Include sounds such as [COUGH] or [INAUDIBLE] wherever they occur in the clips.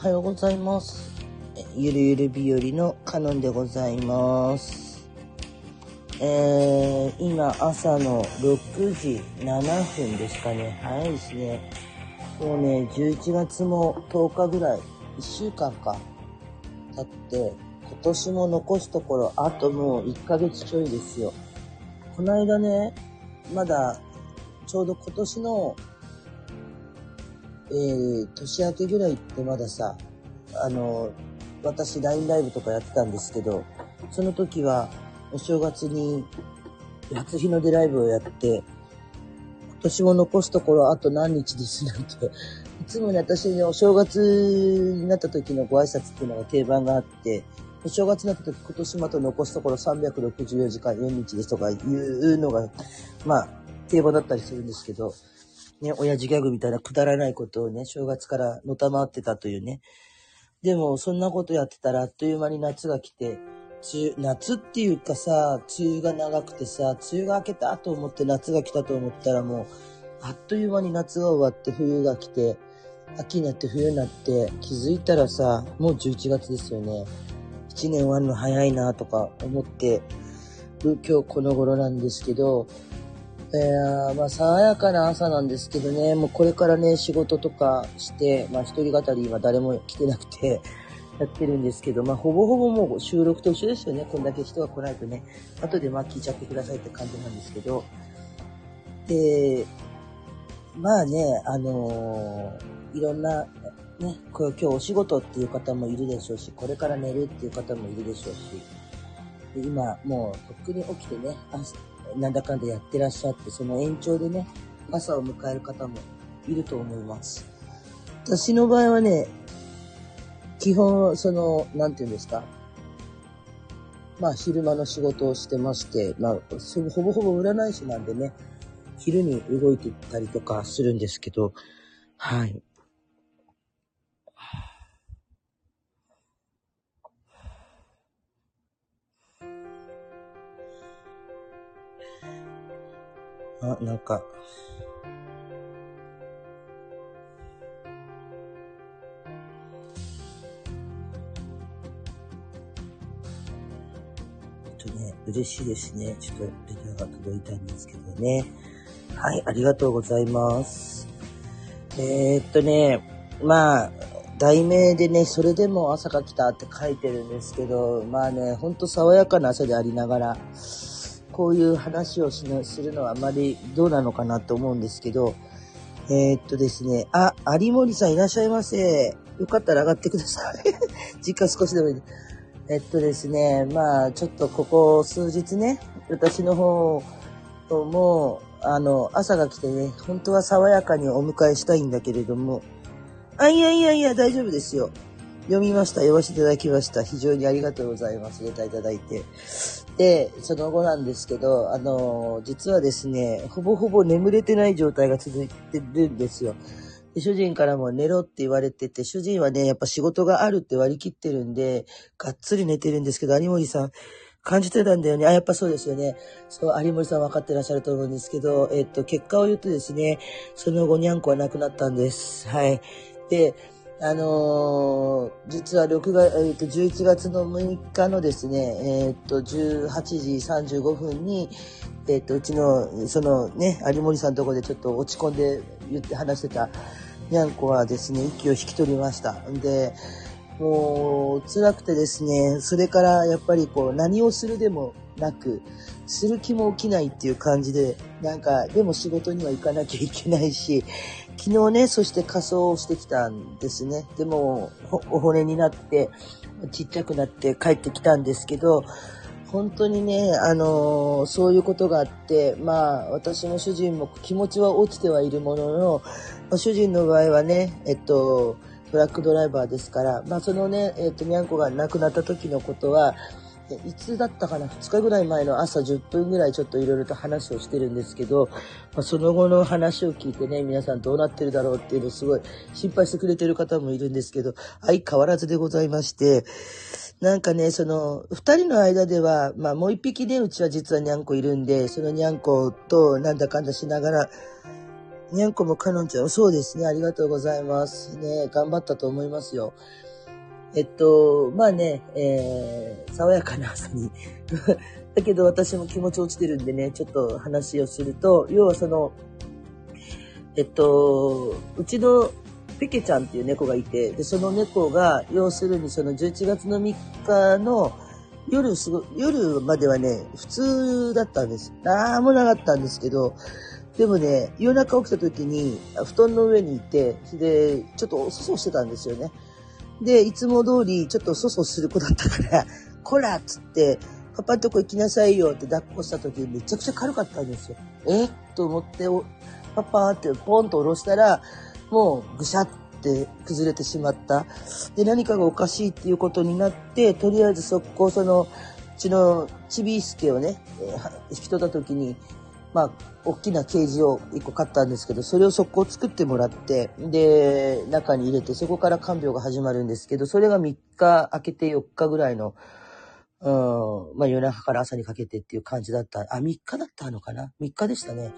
おはようございます。ゆるゆる日和のカノンでございます。えー、今朝の6時7分ですかね。早いですね。もうね、11月も10日ぐらい、1週間か、経って、今年も残すところ、あともう1ヶ月ちょいですよ。この間ね、まだ、ちょうど今年のえー、年明けぐらいってまださ、あの、私 LINE ライブとかやってたんですけど、その時はお正月に初日の出ライブをやって、今年も残すところあと何日ですなんて、いつもね、私ね、お正月になった時のご挨拶っていうのが定番があって、お正月になった時、今年もあと残すところ364時間4日ですとかいうのが、まあ、定番だったりするんですけど、ね、親父ギャグみたいなくだらないことをね、正月からのたまってたというね。でも、そんなことやってたら、あっという間に夏が来て、梅雨、夏っていうかさ、梅雨が長くてさ、梅雨が明けたと思って夏が来たと思ったらもう、あっという間に夏が終わって冬が来て、秋になって冬になって、気づいたらさ、もう11月ですよね。1年終わるの早いなとか思ってる今日この頃なんですけど、いやまあ、爽やかな朝なんですけどね、もうこれからね、仕事とかして、まあ、一人語りは誰も来てなくて、[LAUGHS] やってるんですけど、まあ、ほぼほぼもう収録と一緒ですよね。こんだけ人が来ないとね。後でまあ聞いちゃってくださいって感じなんですけど。で、まあね、あのーいろんな、ね、今日お仕事っていう方もいるでしょうし、これから寝るっていう方もいるでしょうし、で今もうとっくに起きてね、朝なんだかんだやってらっしゃって、その延長でね、朝を迎える方もいると思います。私の場合はね、基本、その、なんていうんですか。まあ、昼間の仕事をしてまして、まあ、ほぼほぼ占い師なんでね、昼に動いてたりとかするんですけど、はい。あ、なんか、ちょっとね、嬉しいですね。ちょっとレターが届いたんですけどね。はい、ありがとうございます。えー、っとね、まあ、題名でね、それでも朝が来たって書いてるんですけど、まあね、ほんと爽やかな朝でありながら、こういう話をしなするのはあまりどうなのかなと思うんですけど、えー、っとですね、あ、有森さんいらっしゃいませ。よかったら上がってください。[LAUGHS] 時間少しでもいいです。えっとですね、まあ、ちょっとここ数日ね、私の方も、あの、朝が来てね、本当は爽やかにお迎えしたいんだけれども、あ、いやいやいや、大丈夫ですよ。読みました。読ませていただきました。非常にありがとうございます。レタいただいて。で、その後なんですけど、あの、実はですね、ほぼほぼ眠れてない状態が続いてるんですよ。で主人からも寝ろって言われてて、主人はね、やっぱ仕事があるって割り切ってるんで、がっつり寝てるんですけど、有森さん、感じてたんだよね。あ、やっぱそうですよね。そう、有森さん分かってらっしゃると思うんですけど、えっと、結果を言うとですね、その後にゃんこは亡くなったんです。はい。で、あのー実は6月、えっと、11月の6日のですね、えっと、18時35分に、えっと、うちの、そのね、有森さんのところでちょっと落ち込んで言って話してた、にゃんこはですね、息を引き取りました。で、もう、辛くてですね、それからやっぱりこう、何をするでもなく、する気も起きないっていう感じで、なんか、でも仕事には行かなきゃいけないし、昨日ね、そして仮装をしてきたんですね。でも、お骨になって、ちっちゃくなって帰ってきたんですけど、本当にね、あのーそういうことがあって、まあ、私も主人も気持ちは落ちてはいるものの、主人の場合はね、えっと、トラックドライバーですから、まあ、そのね、えっと、にゃんこが亡くなった時のことは、いつだったかな ?2 日ぐらい前の朝10分ぐらいちょっといろいろと話をしてるんですけど、まあ、その後の話を聞いてね、皆さんどうなってるだろうっていうのすごい心配してくれてる方もいるんですけど、相変わらずでございまして、なんかね、その、二人の間では、まあもう一匹ね、うちは実はにゃんこいるんで、そのにゃんことなんだかんだしながら、にゃんこもかのんちゃん、そうですね。ありがとうございます。ね、頑張ったと思いますよ。えっと、まあね、えー、爽やかな朝に。[LAUGHS] だけど私も気持ち落ちてるんでね、ちょっと話をすると、要はその、えっと、うちのペケちゃんっていう猫がいて、で、その猫が、要するにその11月の3日の夜すご、夜まではね、普通だったんです。なんもなかったんですけど、でもね、夜中起きた時に、布団の上にいて、で、ちょっとおそそしてたんですよね。で、いつも通り、ちょっとそそする子だったから、[LAUGHS] こらっつって、パパんとこ行きなさいよって抱っこした時めちゃくちゃ軽かったんですよ。え？と思って、パパってポンと下ろしたら、もうぐしゃって崩れてしまった。で、何かがおかしいっていうことになって、とりあえず速攻その、うちのちびすけをね、引き取った時に、まあ、大きなケージを1個買ったんですけど、それを速攻作ってもらって、で、中に入れて、そこから看病が始まるんですけど、それが3日明けて4日ぐらいの、うん、まあ夜中から朝にかけてっていう感じだった。あ、3日だったのかな ?3 日でしたね。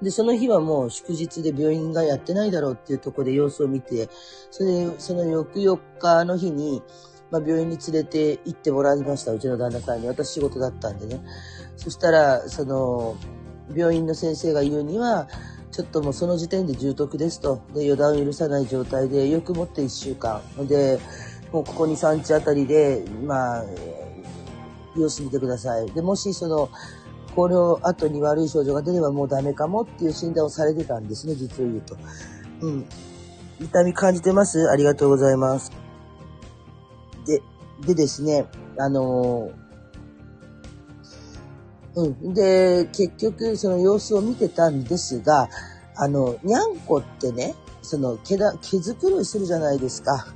で、その日はもう祝日で病院がやってないだろうっていうところで様子を見て、それで、その翌4日の日に、まあ病院に連れて行ってもらいました。うちの旦那さんに。私仕事だったんでね。そしたら、その、病院の先生が言うには、ちょっともうその時点で重篤ですと。で、予断を許さない状態で、よくもって1週間。で、もうここに3日あたりで、まあ、様子見てください。で、もしその、この後に悪い症状が出ればもうダメかもっていう診断をされてたんですね、実を言うと。うん。痛み感じてます？ありがとうございます。で、でですね、あのーうん。で、結局、その様子を見てたんですが、あの、にゃんこってね、その毛だ、毛づくろいするじゃないですか。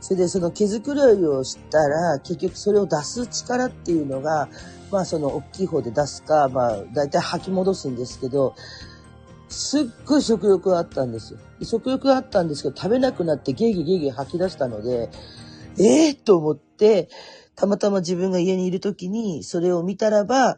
それでその毛づくろいをしたら、結局それを出す力っていうのが、まあその大きい方で出すか、まあ大体吐き戻すんですけど、すっごい食欲があったんですよ。食欲があったんですけど、食べなくなってゲーゲーゲーゲー吐き出したので、ええー、と思って、たまたま自分が家にいる時にそれを見たらば、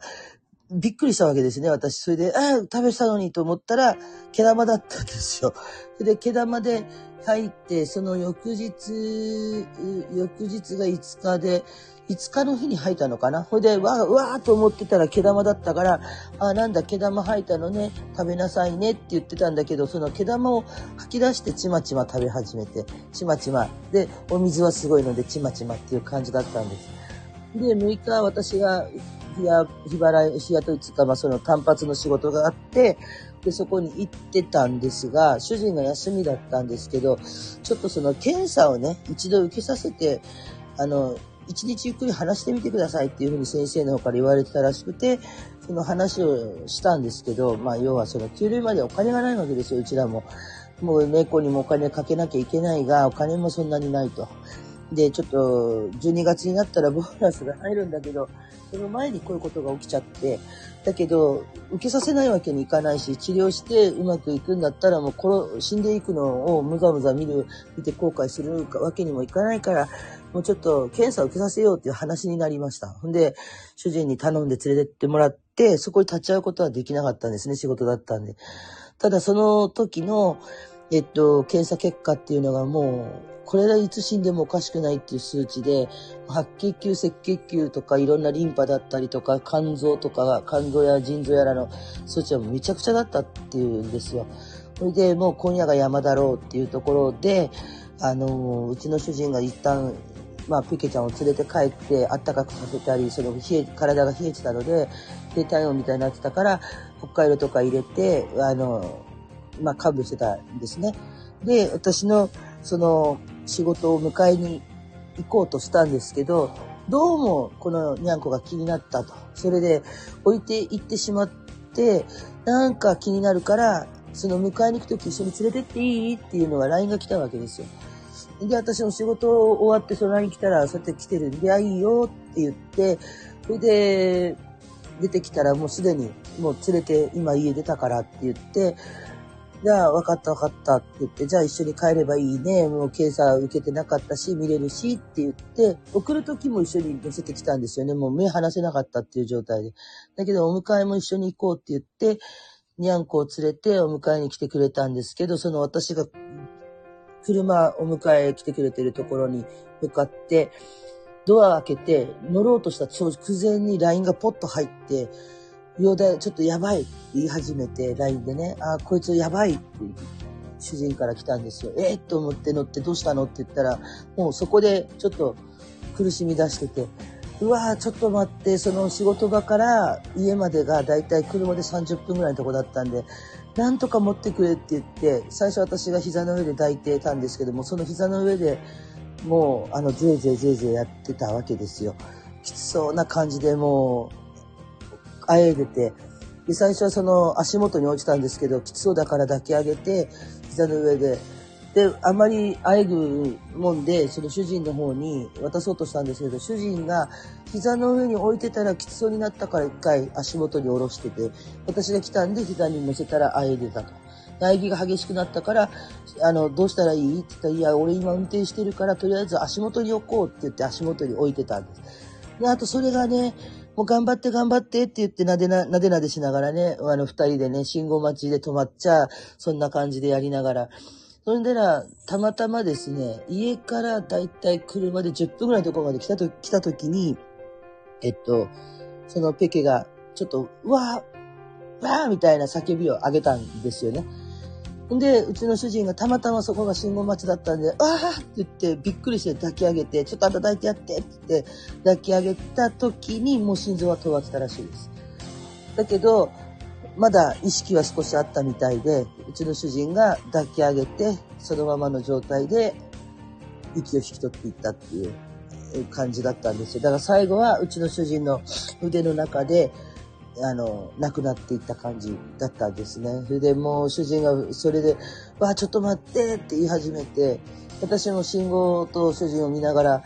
びっくりしたわけですね、私。それで、ああ、食べたのにと思ったら、毛玉だったんですよ。で、毛玉で入って、その翌日、翌日が5日で、5日の日に吐いたのかなほいで、わー、わーと思ってたら毛玉だったから、あ、なんだ、毛玉吐いたのね、食べなさいねって言ってたんだけど、その毛玉を吐き出してちまちま食べ始めて、ちまちま。で、お水はすごいので、ちまちまっていう感じだったんです。で、6日私が、日、日払い、日雇いつか、まあその単発の仕事があって、で、そこに行ってたんですが、主人が休みだったんですけど、ちょっとその検査をね、一度受けさせて、あの、一日ゆっくり話してみてくださいっていうふうに先生の方から言われてたらしくて、その話をしたんですけど、まあ要はその給料までお金がないわけですよ、うちらも。もう猫にもお金かけなきゃいけないが、お金もそんなにないと。で、ちょっと、12月になったらボーナスが入るんだけど、その前にこういうことが起きちゃって、だけど、受けさせないわけにいかないし、治療してうまくいくんだったら、もう殺、死んでいくのをむざむざ見る、見て後悔するわけにもいかないから、もうちょっと検査を受けさせようっていう話になりました。ほんで、主人に頼んで連れてってもらって、そこに立ち会うことはできなかったんですね、仕事だったんで。ただその時の、えっと、検査結果っていうのがもう、これはいつ死んでもおかしくないっていう数値で、白血球、赤血球とかいろんなリンパだったりとか、肝臓とか、肝臓や腎臓やらの数値はめちゃくちゃだったっていうんですよ。それでもう今夜が山だろうっていうところで、あの、うちの主人が一旦、まあ、ピケちゃんを連れて帰って、あったかくさせたり、その冷え、体が冷えてたので、低体温みたいになってたから、北海道とか入れて、あの、まあ、看病してたんですね。で、私の、その、仕事を迎えに行こうとしたんですけど、どうもこのにゃんこが気になったと。それで置いて行ってしまって、なんか気になるから、その迎えに行くとき一緒に連れてっていいっていうのが LINE が来たわけですよ。で、私も仕事終わってその LINE 来たら、そうやって来てるんで、あ、いいよって言って、それで、出てきたらもうすでに、もう連れて、今家出たからって言って、じゃあ、分かった分かったって言って、じゃあ一緒に帰ればいいね。もう検査受けてなかったし、見れるしって言って、送る時も一緒に乗せてきたんですよね。もう目離せなかったっていう状態で。だけど、お迎えも一緒に行こうって言って、にゃんこを連れてお迎えに来てくれたんですけど、その私が車お迎え来てくれてるところに向かって、ドア開けて乗ろうとした直前に LINE がポッと入って、容体ちょっとやばいって言い始めて LINE でね、あ、こいつやばいって主人から来たんですよ。えー、と思って乗ってどうしたのって言ったら、もうそこでちょっと苦しみ出してて、うわーちょっと待って、その仕事場から家までがだいたい車で30分ぐらいのとこだったんで、なんとか持ってくれって言って、最初私が膝の上で抱いてたんですけども、その膝の上でもう、あの、ぜいぜいぜいぜいやってたわけですよ。きつそうな感じでもう、あえでて、で、最初はその足元に落ちたんですけど、きつそうだから抱き上げて、膝の上で、で、あまりあえぐもんで、その主人の方に渡そうとしたんですけど、主人が膝の上に置いてたらきつそうになったから一回足元に下ろしてて、私が来たんで膝に乗せたらあえでたと。唾液が激しくなったから、あの、どうしたらいい？って言ったら、いや、俺今運転してるから、とりあえず足元に置こうって言って足元に置いてたんです。で、あとそれがね、もう頑張って頑張ってって言ってなでな、なでなでしながらね、あの二人でね、信号待ちで止まっちゃ、そんな感じでやりながら、それでな、たまたまですね、家からだいたい車で10分ぐらいのところまで来たと、来た時に、えっと、そのペケが、ちょっと、うわー、わーみたいな叫びを上げたんですよね。で、うちの主人がたまたまそこが信号待ちだったんで、あーって言ってびっくりして抱き上げて、ちょっとあんたいてやってって言って抱き上げた時にもう心臓は止まってたらしいです。だけど、まだ意識は少しあったみたいで、うちの主人が抱き上げて、そのままの状態で息を引き取っていったっていう感じだったんですよ。だから最後はうちの主人の腕の中で、あの、亡くなっていった感じだったんですね。それでもう主人がそれで、わあ、ちょっと待ってって言い始めて、私も信号と主人を見ながら、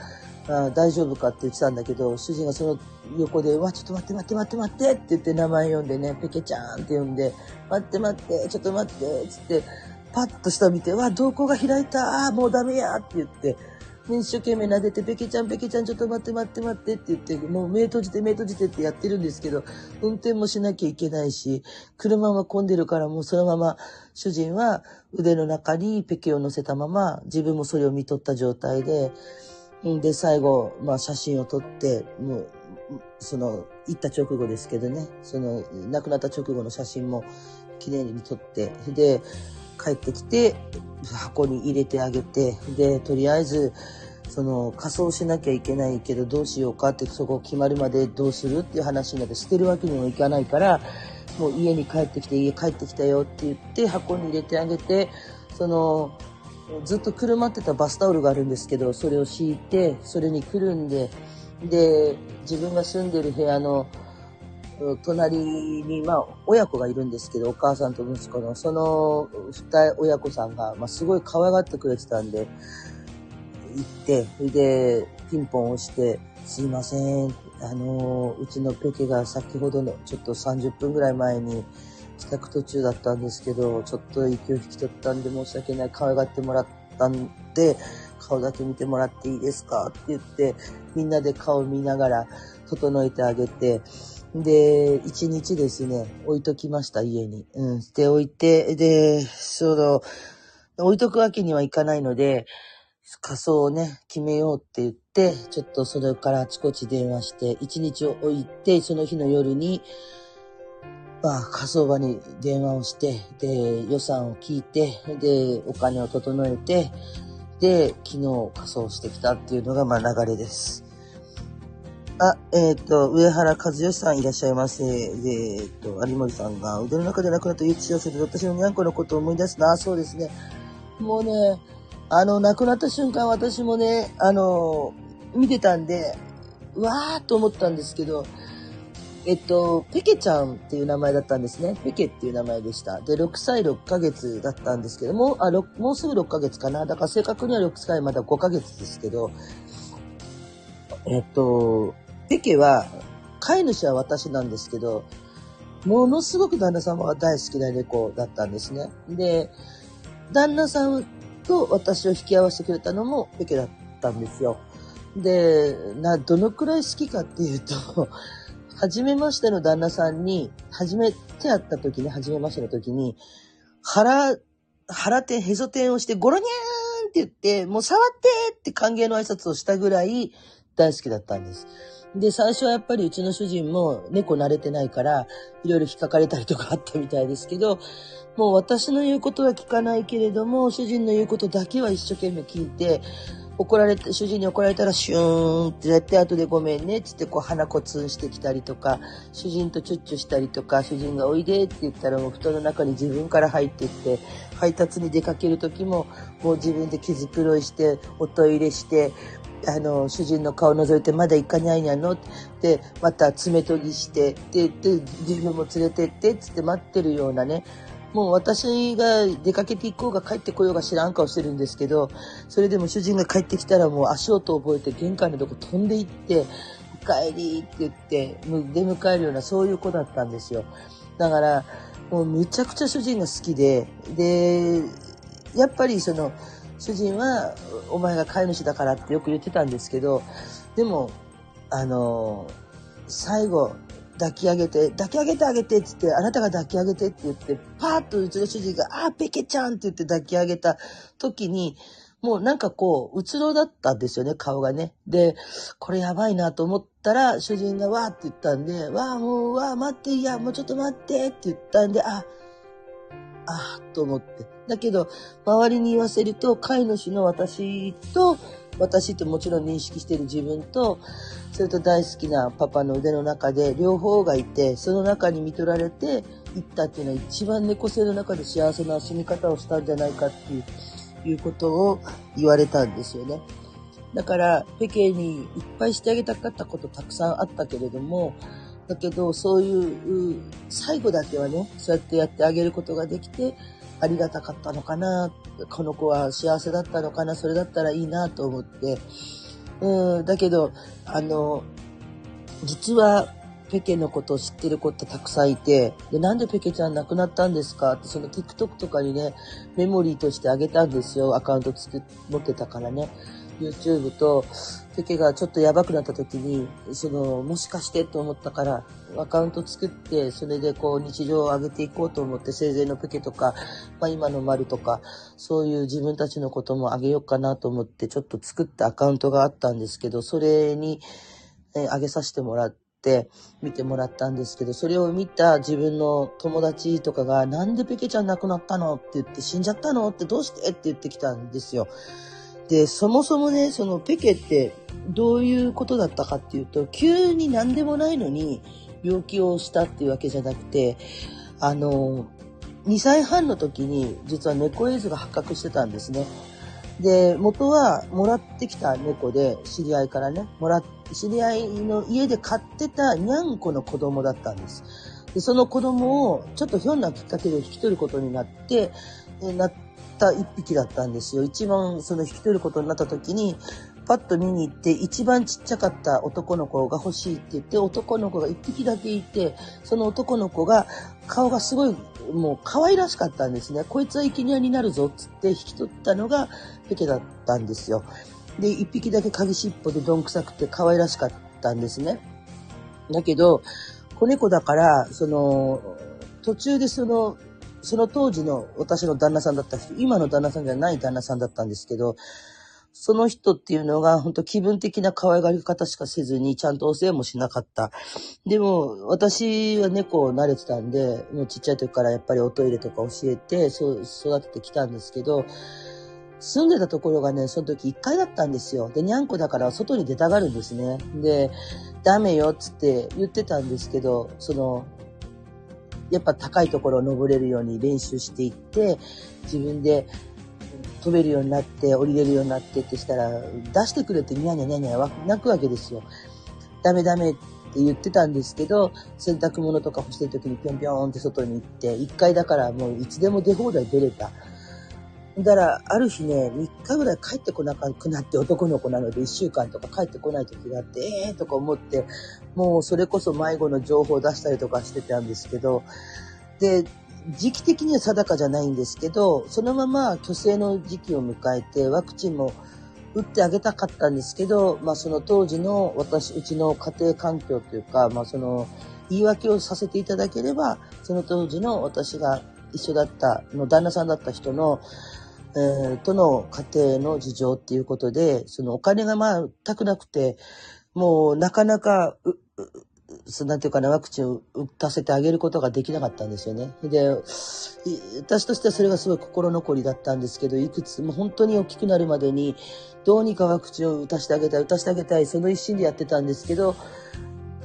あ大丈夫か？って言ってたんだけど、主人がその横で、わ、ちょっと待って待って待って待ってって言って名前呼んでね、ペケちゃんって呼んで、待って待って、ちょっと待ってっ、つって、パッと下見て、わ、瞳孔が開いた、あもうダメやって言って、一生懸命撫でて、ペケちゃん、ペケちゃん、ちょっと待って待って待ってって言って、もう目閉じて目閉じてってやってるんですけど、運転もしなきゃいけないし、車は混んでるからもうそのまま主人は腕の中にペケを乗せたまま、自分もそれを見とった状態で、で、最後、まあ写真を撮って、もう、その、行った直後ですけどね、その、亡くなった直後の写真も記念に撮って、で、帰ってきて、箱に入れてあげて、で、とりあえず、その、仮装しなきゃいけないけど、どうしようかって、そこ決まるまでどうするっていう話になって、捨てるわけにもいかないから、もう家に帰ってきて、家帰ってきたよって言って、箱に入れてあげて、その、ずっとくるまってたバスタオルがあるんですけど、それを敷いて、それにくるんで、で、自分が住んでる部屋の隣に、まあ、親子がいるんですけど、お母さんと息子の、その二親子さんが、まあ、すごい可愛がってくれてたんで、行って、それで、ピンポン押して、すいません、あの、うちのペケが先ほどの、ちょっと30分ぐらい前に、帰宅途中だったんですけど、ちょっと息を引き取ったんで申し訳ない、可愛がってもらったんで、顔だけ見てもらっていいですか？って言って、みんなで顔見ながら整えてあげて、で、一日ですね、置いときました、家に。うん。で、置いて、で、その、置いとくわけにはいかないので、仮装をね、決めようって言って、ちょっとそれからあちこち電話して、一日を置いて、その日の夜に、まあ、火葬場に電話をして、で、予算を聞いて、で、お金を整えて、で、昨日仮装してきたっていうのが、まあ、流れです。あ、えっ、ー、と、上原和義さんいらっしゃいませ。えっ、ー、と、有森さんが、腕の中で亡くなったゆうちよせで私のにゃんこのことを思い出すな。そうですね。もうね、あの、亡くなった瞬間私もね、あの、見てたんで、わーっと思ったんですけど、えっと、ペケちゃんっていう名前だったんですね。ペケっていう名前でした。で、6歳6ヶ月だったんですけども、あ、もうすぐ6ヶ月かな。だから正確には6歳まだ5ヶ月ですけど、えっと、ペケは、飼い主は私なんですけど、ものすごく旦那様が大好きな猫だったんですね。で、旦那さんと私を引き合わせてくれたのもペケだったんですよ。で、な、どのくらい好きかっていうと、初めましての旦那さんに、初めて会った時に、初めましての時に、腹、腹点、へそ点をして、ゴロニャーンって言って、もう触ってって歓迎の挨拶をしたぐらい大好きだったんです。で、最初はやっぱりうちの主人も猫慣れてないから、いろいろ引っかかれたりとかあったみたいですけど、もう私の言うことは聞かないけれども、主人の言うことだけは一生懸命聞いて、怒られて、主人に怒られたらシューンってやって後でごめんねってってこう鼻コツンしてきたりとか、主人とチュッチュしたりとか、主人がおいでって言ったらもう布団の中に自分から入っていって、配達に出かける時ももう自分で毛づくろいして、おトイレして、あの、主人の顔覗いて、まだ行かないにゃの？って、また爪研ぎして、で、で、自分も連れてってっ、つって待ってるようなね、もう私が出かけていこうが帰ってこようが知らん顔してるんですけど、それでも主人が帰ってきたらもう足音を覚えて玄関のとこ飛んで行って、お帰りって言って、出迎えるようなそういう子だったんですよ。だから、もうめちゃくちゃ主人が好きで、で、やっぱりその、主人は、お前が飼い主だからってよく言ってたんですけど、でも、あの、最後、抱き上げて、抱き上げてあげてって言って、あなたが抱き上げてって言って、パーッとうちの主人が、あー、ペケちゃんって言って抱き上げた時に、もうなんかこう、うつろだったんですよね、顔がね。で、これやばいなと思ったら、主人がわーって言ったんで、わーもう、わー待って、いや、もうちょっと待ってって言ったんで、あ、あーと思って。だけど、周りに言わせると、飼い主の私と、私ってもちろん認識してる自分と、それと大好きなパパの腕の中で両方がいて、その中に見取られて行ったっていうのは一番猫背の中で幸せな死に方をしたんじゃないかっていういうことを言われたんですよね。だから、ペケにいっぱいしてあげたかったことたくさんあったけれども、だけど、そういう、最後だけはね、そうやってやってあげることができて、ありがたかったのかな、この子は幸せだったのかな、それだったらいいなと思って、うん、だけど、あの、実は、ペケのことを知ってる子ってたくさんいて、で、なんでペケちゃん亡くなったんですかって、その TikTok とかにね、メモリーとしてあげたんですよ。アカウント作っ、持ってたからね。YouTube と、ペケがちょっとやばくなった時に、その、もしかしてと思ったから、アカウント作って、それでこう日常を上げていこうと思って、生前のペケとか、まあ今の丸とか、そういう自分たちのことも上げようかなと思って、ちょっと作ったアカウントがあったんですけど、それに、え上げさせてもらって、見てもらったんですけど、それを見た自分の友達とかが、なんでペケちゃん亡くなったの？って言って、死んじゃったの？ってどうして？って言ってきたんですよ。で、そもそもね、そのペケってどういうことだったかっていうと、急に何でもないのに病気をしたっていうわけじゃなくて、あの、2歳半の時に実は猫エイズが発覚してたんですね。で、元はもらってきた猫で、知り合いからね、もらっ、知り合いの家で飼ってたにゃんこの子供だったんです。で、その子供をちょっとひょんなきっかけで引き取ることになって、なっった一匹だったんですよ。一番その引き取ることになった時に、パッと見に行って一番ちっちゃかった男の子が欲しいって言って男の子が一匹だけいてその男の子が顔がすごいもう可愛らしかったんですね。こいつは生贄になるぞっつって引き取ったのがペケだったんですよ。で一匹だけ鍵尻尾でどんくさくて可愛らしかったんですね。だけど子猫だからその途中でそのその当時の私の旦那さんだった人、今の旦那さんじゃない旦那さんだったんですけど、その人っていうのが本当気分的な可愛がり方しかせずにちゃんとお世話もしなかった。でも私は猫を慣れてたんで、もうちっちゃい時からやっぱりおトイレとか教えて育ててきたんですけど、住んでたところがね、その時1階だったんですよ。で、にゃんこだから外に出たがるんですね。で、ダメよっつって言ってたんですけど、その、やっぱ高いところを登れるように練習していって、自分で飛べるようになって、降りれるようになってってしたら、出してくれってニャニャニャニャ泣くわけですよ。ダメダメって言ってたんですけど、洗濯物とか干してる時にぴょんぴょんって外に行って、1回だからもういつでも出放題出れた。だから、ある日ね、3日ぐらい帰ってこなくなって男の子なので1週間とか帰ってこない時があって、えーとか思って、もうそれこそ迷子の情報を出したりとかしてたんですけど、で、時期的には定かじゃないんですけど、そのまま虚勢の時期を迎えて、ワクチンも打ってあげたかったんですけど、まあその当時の私、うちの家庭環境というか、まあその言い訳をさせていただければ、その当時の私が一緒だった、旦那さんだった人の、えー、との家庭の事情っていうことで、そのお金が全くなくて、もうなかなか、そなんていうかな、ワクチンを打たせてあげることができなかったんですよね。で、私としてはそれがすごい心残りだったんですけど、いくつ、もう本当に大きくなるまでに、どうにかワクチンを打たせてあげたい、打たせてあげたい、その一心でやってたんですけど、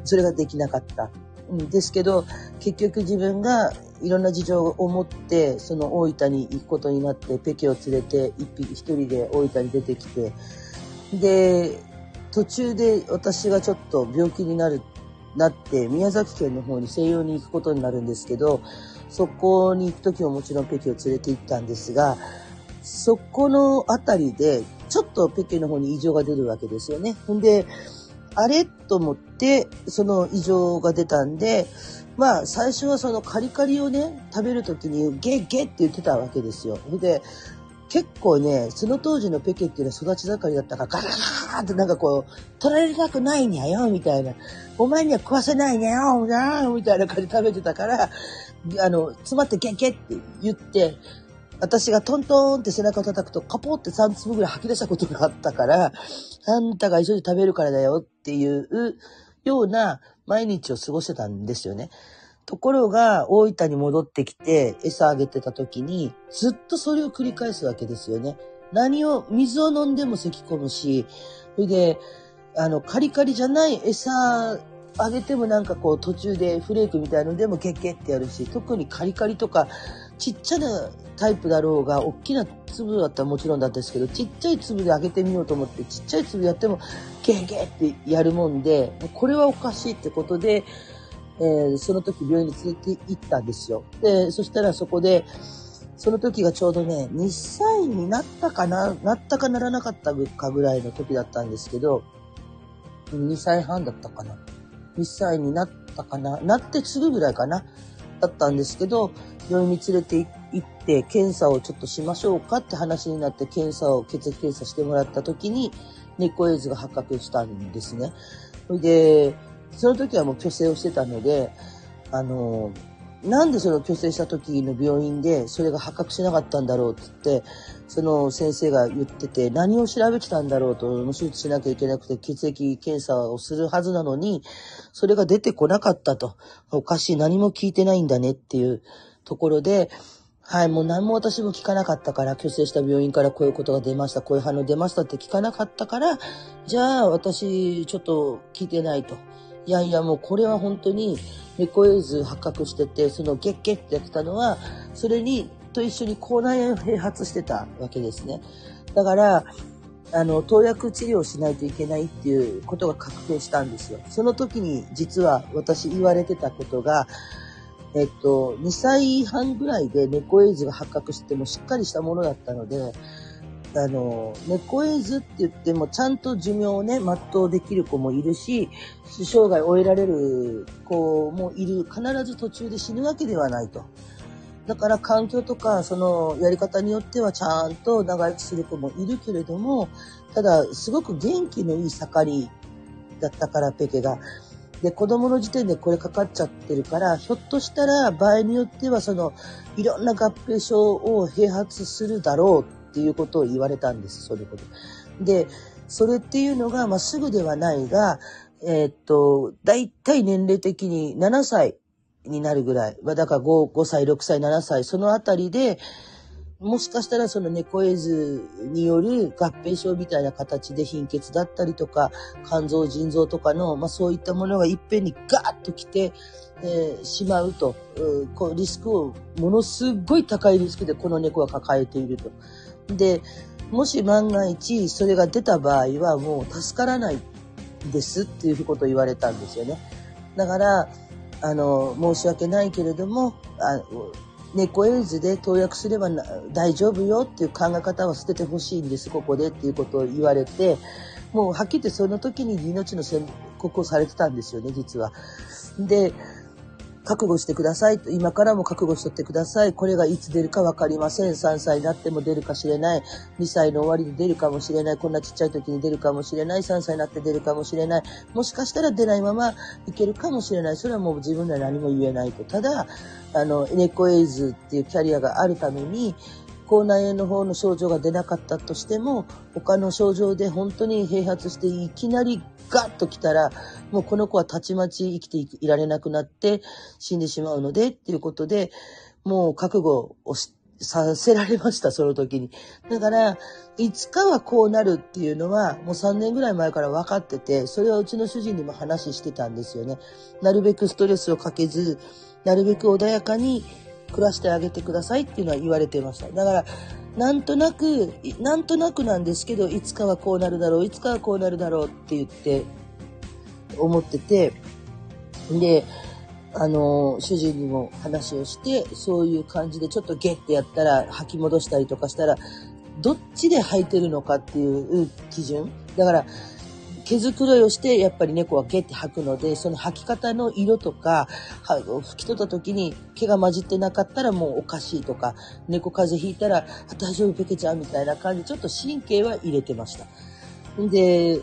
それができなかった。ですけど、結局自分がいろんな事情を持って、その大分に行くことになって、ペケを連れて一人で大分に出てきて、で、途中で私がちょっと病気になる、なって、宮崎県の方に西洋に行くことになるんですけど、そこに行く時ももちろんペケを連れて行ったんですが、そこのあたりで、ちょっとペケの方に異常が出るわけですよね。んで、あれと思って、その異常が出たんで、まあ、最初はそのカリカリをね、食べるときにゲッゲッって言ってたわけですよ。で、結構ね、その当時のペケっていうのは育ち盛りだったから、ガラガラってなんかこう、取られたくないにゃよ、みたいな。お前には食わせないにゃよ、みたいな感じで食べてたから、あの、詰まってゲッゲッって言って、私がトントンって背中を叩くとカポって3粒ぐらい吐き出したことがあったから、あんたが一緒に食べるからだよっていうような毎日を過ごしてたんですよね。ところが、大分に戻ってきて餌あげてた時に、ずっとそれを繰り返すわけですよね。何を、水を飲んでも咳き込むし、それで、あの、カリカリじゃない餌あげてもなんかこう途中でフレークみたいのでもゲッゲってやるし、特にカリカリとかちっちゃなタイプだろうが、大きな粒だったらもちろんだったんですけど、ちっちゃい粒で開けてみようと思って、ちっちゃい粒やっても、ゲーゲーってやるもんで、これはおかしいってことで、えー、その時病院に連れて行ったんですよ。で、そしたらそこで、その時がちょうどね、2歳になったかな、なったかならなかったかぐらいの時だったんですけど、2歳半だったかな。2歳になったかな、なってすぐぐらいかな、だったんですけど、病院に連れて行って検査をちょっとしましょうかって話になって検査を、血液検査してもらった時に、猫エイズが発覚したんですね。それで、その時はもう虚勢をしてたので、あの、なんでその虚勢した時の病院でそれが発覚しなかったんだろうって言って、その先生が言ってて、何を調べてたんだろうと、手術しなきゃいけなくて血液検査をするはずなのに、それが出てこなかったと。おかしい、何も聞いてないんだねっていうところで、はい、もう何も私も聞かなかったから、虚勢した病院からこういうことが出ました、こういう反応出ましたって聞かなかったから、じゃあ私ちょっと聞いてないと。いやいやもうこれは本当に猫エイズ発覚してて、そのゲッゲッってやってたのは、それに、と一緒に口内炎を併発してたわけですね。だから、あの、投薬治療しないといけないっていうことが確定したんですよ。その時に実は私言われてたことが、えっと、2歳半ぐらいで猫エイズが発覚してもしっかりしたものだったので、あの、猫エイズって言ってもちゃんと寿命をね、全うできる子もいるし、生涯終えられる子もいる。必ず途中で死ぬわけではないと。だから環境とか、そのやり方によってはちゃんと長生きする子もいるけれども、ただ、すごく元気のいい盛りだったから、ペケが。で、子供の時点でこれかかっちゃってるから、ひょっとしたら場合によってはその、いろんな合併症を併発するだろうっていうことを言われたんです、そういうこと。で、それっていうのが、まあ、すぐではないが、えー、っと、だいたい年齢的に7歳になるぐらい。まあ、だから5、5歳、6歳、7歳、そのあたりで、もしかしたらその猫エズによる合併症みたいな形で貧血だったりとか、肝臓、腎臓とかの、まあそういったものがいっぺんにガーッと来て、えー、しまうと、うこうリスクを、ものすごい高いリスクでこの猫は抱えていると。で、もし万が一それが出た場合はもう助からないですっていうことを言われたんですよね。だから、あの、申し訳ないけれども、猫エイズで投薬すれば大丈夫よっていう考え方は捨ててほしいんです、ここでっていうことを言われて、もうはっきり言ってその時に命の宣告をされてたんですよね、実は。で、覚悟してくださいと、今からも覚悟しとってください。これがいつ出るか分かりません。3歳になっても出るかしれない。2歳の終わりで出るかもしれない。こんなちっちゃい時に出るかもしれない。3歳になって出るかもしれない。もしかしたら出ないままいけるかもしれない。それはもう自分では何も言えないと。ただ、あの、猫エイズっていうキャリアがあるために、口内炎の方の症状が出なかったとしても、他の症状で本当に併発していきなりガッと来たら、もうこの子はたちまち生きていられなくなって死んでしまうのでっていうことで、もう覚悟をさせられました、その時に。だから、いつかはこうなるっていうのは、もう3年ぐらい前から分かってて、それはうちの主人にも話してたんですよね。なるべくストレスをかけず、なるべく穏やかに暮らしてあげてくださいっていうのは言われてました。だから、なんとなく、なんとなくなんですけど、いつかはこうなるだろう、いつかはこうなるだろうって言って思ってて、で、あの、主人にも話をして、そういう感じでちょっとゲッてやったら吐き戻したりとかしたら、どっちで吐いてるのかっていう基準。だから、毛づくろいをして、やっぱり猫は毛って吐くので、その吐き方の色とか、拭き取った時に毛が混じってなかったらもうおかしいとか、猫風邪ひいたら、大丈夫ペケちゃんみたいな感じ、ちょっと神経は入れてました。で、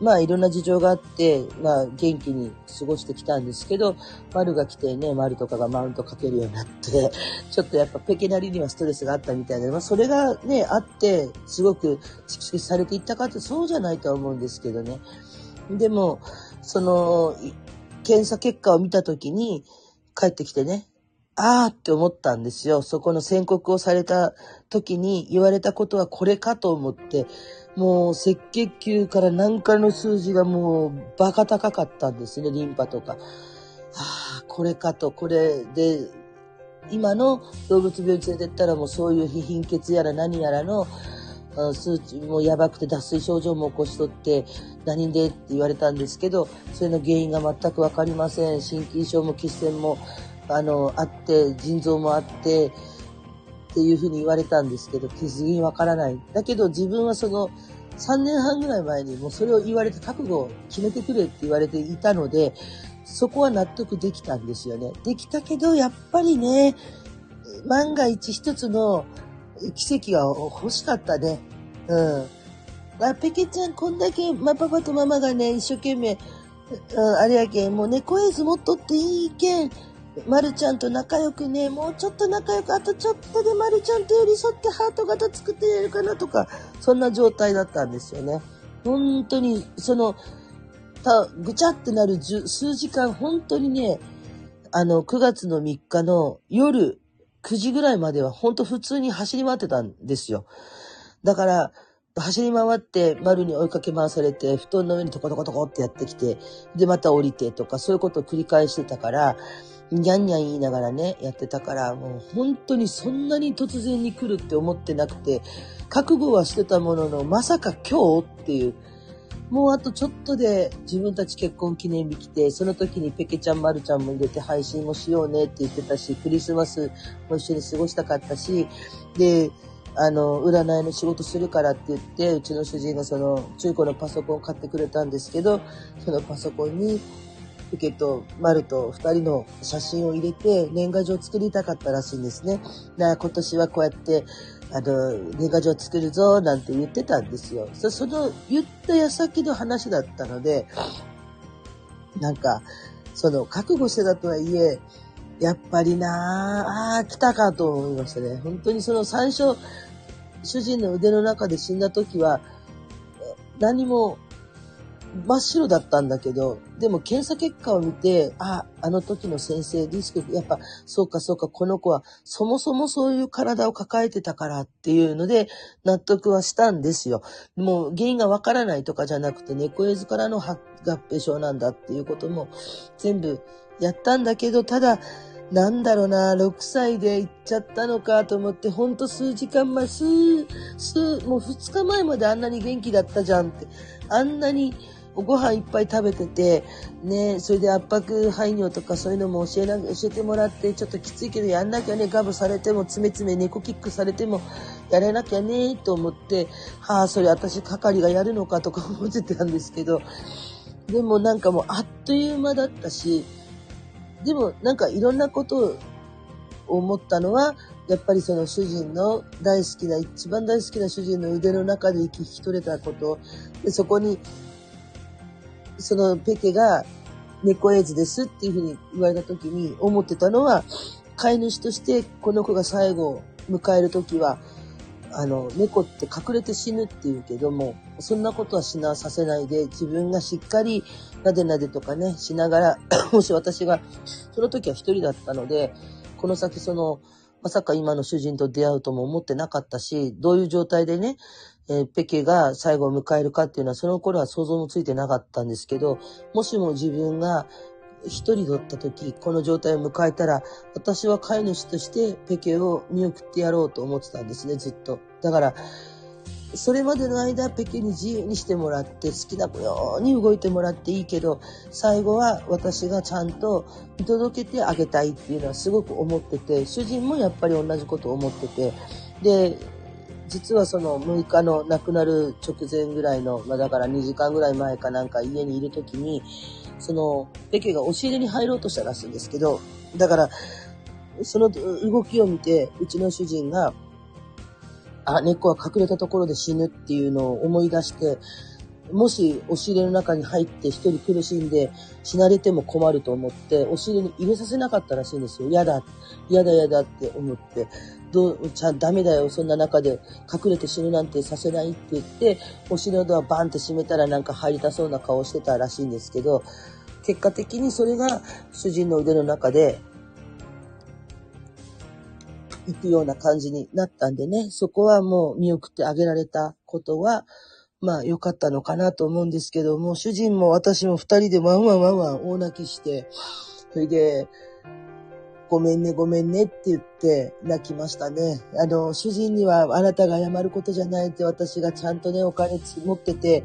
まあいろんな事情があって、まあ元気に過ごしてきたんですけど、丸が来てね、丸とかがマウントかけるようになって、[LAUGHS] ちょっとやっぱペケなりにはストレスがあったみたいで、まあそれがね、あって、すごく蓄積されていったかってそうじゃないとは思うんですけどね。でも、その、検査結果を見たときに、帰ってきてね、あーって思ったんですよ。そこの宣告をされた時に言われたことはこれかと思って、もう赤血球から何かの数字がもうバカ高かったんですね、リンパとか。ああ、これかと、これで、今の動物病院連れてったらもうそういう貧血やら何やらの数値もやばくて脱水症状も起こしとって何でって言われたんですけど、それの原因が全くわかりません。心筋症も血栓もあの、あって、腎臓もあって、っていうふうに言われたんですけど、気づきわからない。だけど自分はその3年半ぐらい前にもうそれを言われて覚悟を決めてくれって言われていたので、そこは納得できたんですよね。できたけど、やっぱりね、万が一一つの奇跡が欲しかったね。うん。あ、ペケちゃん、こんだけ、ま、パパとママがね、一生懸命、うん、あれやけん、もう猫絵図持っとっていいけん、まるちゃんと仲良くね、もうちょっと仲良く、あとちょっとでまるちゃんと寄り添ってハート型作ってやるかなとか、そんな状態だったんですよね。本当に、その、た、ぐちゃってなる数時間、本当にね、あの、9月の3日の夜9時ぐらいまでは本当普通に走り回ってたんですよ。だから、走り回って、丸に追いかけ回されて、布団の上にトコトコトコってやってきて、で、また降りてとか、そういうことを繰り返してたから、にゃんにゃん言いながらね、やってたから、もう本当にそんなに突然に来るって思ってなくて、覚悟はしてたものの、まさか今日っていう、もうあとちょっとで自分たち結婚記念日来て、その時にペケちゃん、まるちゃんも入れて配信もしようねって言ってたし、クリスマスも一緒に過ごしたかったし、で、あの、占いの仕事するからって言って、うちの主人がその中古のパソコンを買ってくれたんですけど、そのパソコンにプケとマルと二人の写真を入れて年賀状作りたかったらしいんですね。な今年はこうやって、あの、年賀状作るぞ、なんて言ってたんですよ。その言った矢先の話だったので、なんか、その覚悟してたとはいえ、やっぱりなあ、あ来たかと思いましたね。本当にその最初、主人の腕の中で死んだ時は、何も真っ白だったんだけど、でも検査結果を見て、あ、あの時の先生、リスク、やっぱ、そうかそうか、この子は、そもそもそういう体を抱えてたからっていうので、納得はしたんですよ。もう原因がわからないとかじゃなくて、猫絵図からの合併症なんだっていうことも、全部やったんだけど、ただ、なんだろうな、6歳で行っちゃったのかと思って、ほんと数時間前、数、数、もう2日前まであんなに元気だったじゃんって、あんなに、ご飯いっぱい食べてて、ね、それで圧迫排尿とかそういうのも教えな、教えてもらって、ちょっときついけどやんなきゃね、ガブされても、つめつめ猫キックされても、やれなきゃね、と思って、はあ、それ私係がやるのかとか思ってたんですけど、でもなんかもうあっという間だったし、でもなんかいろんなことを思ったのは、やっぱりその主人の大好きな、一番大好きな主人の腕の中で生き取れたこと、でそこに、そのペケが猫エイズですっていうふうに言われた時に思ってたのは、飼い主としてこの子が最後を迎える時は、あの、猫って隠れて死ぬって言うけども、そんなことはしなさせないで、自分がしっかりなでなでとかね、しながら、[COUGHS] もし私が、その時は一人だったので、この先その、まさか今の主人と出会うとも思ってなかったし、どういう状態でね、えー、ペケが最後を迎えるかっていうのは、その頃は想像もついてなかったんですけど、もしも自分が一人だった時、この状態を迎えたら、私は飼い主としてペケを見送ってやろうと思ってたんですね、ずっと。だから、それまでの間、ペケに自由にしてもらって、好きなように動いてもらっていいけど、最後は私がちゃんと見届けてあげたいっていうのはすごく思ってて、主人もやっぱり同じことを思ってて、で、実はその6日の亡くなる直前ぐらいの、まあだから2時間ぐらい前かなんか家にいる時に、その、ペケが押し入れに入ろうとしたらしいんですけど、だから、その動きを見て、うちの主人が、あ、猫は隠れたところで死ぬっていうのを思い出して、もし押し入れの中に入って一人苦しんで死なれても困ると思って、押し入れに入れさせなかったらしいんですよ。嫌だ、嫌だ嫌だって思って。どう、ちゃん、ダメだよ、そんな中で隠れて死ぬなんてさせないって言って、押し入れのドアバンって閉めたらなんか入りたそうな顔してたらしいんですけど、結果的にそれが主人の腕の中で行くような感じになったんでね、そこはもう見送ってあげられたことは、まあ良かったのかなと思うんですけども、主人も私も二人でワンワンワンワン大泣きして、それで、ごめんね、ごめんねって言って泣きましたね。あの、主人にはあなたが謝ることじゃないって私がちゃんとね、お金持ってて、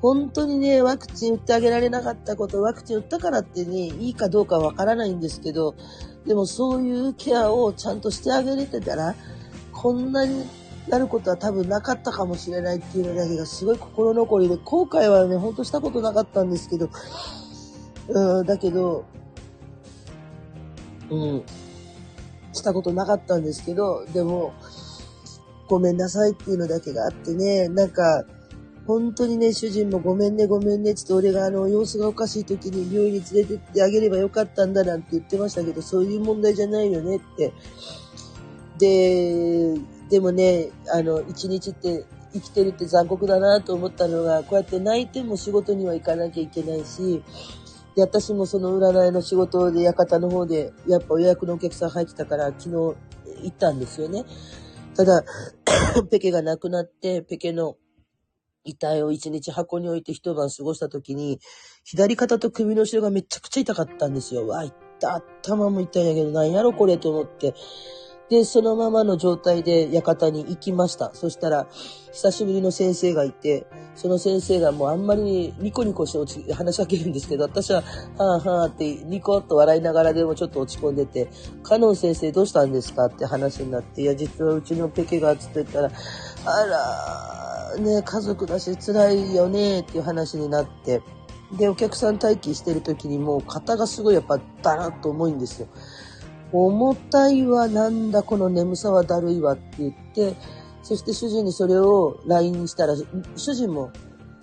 本当にね、ワクチン打ってあげられなかったこと、ワクチン打ったからってね、いいかどうかわからないんですけど、でもそういうケアをちゃんとしてあげれてたら、こんなになることは多分なかったかもしれないっていうのだけがすごい心残りで、後悔はね、ほんとしたことなかったんですけど、うん、だけど、うん、したことなかったんですけど、でも、ごめんなさいっていうのだけがあってね、なんか、本当にね、主人もごめんね、ごめんね、つって俺があの、様子がおかしい時に病院に連れてってあげればよかったんだなんて言ってましたけど、そういう問題じゃないよねって。で、でもね、あの、一日って生きてるって残酷だなと思ったのが、こうやって泣いても仕事には行かなきゃいけないし、で、私もその占いの仕事で館の方で、やっぱ予約のお客さん入ってたから、昨日行ったんですよね。ただ、[COUGHS] ペケが亡くなって、ペケの遺体を一日箱に置いて一晩過ごした時に、左肩と首の後ろがめちゃくちゃ痛かったんですよ。わ、痛頭も痛いんやけど、なんやろこれと思って。で、そのままの状態で館に行きました。そしたら、久しぶりの先生がいて、その先生がもうあんまりニコニコして話しかけるんですけど、私は、はぁはぁってニコッと笑いながらでもちょっと落ち込んでて、カノン先生どうしたんですかって話になって、いや、実はうちのペケがつって言ったら、あら、ね、家族だし辛いよねっていう話になって、で、お客さん待機してる時にもう肩がすごいやっぱダラッと重いんですよ。重たいわ、なんだこの眠さはだるいわって言って、そして主人にそれを LINE にしたら、主人も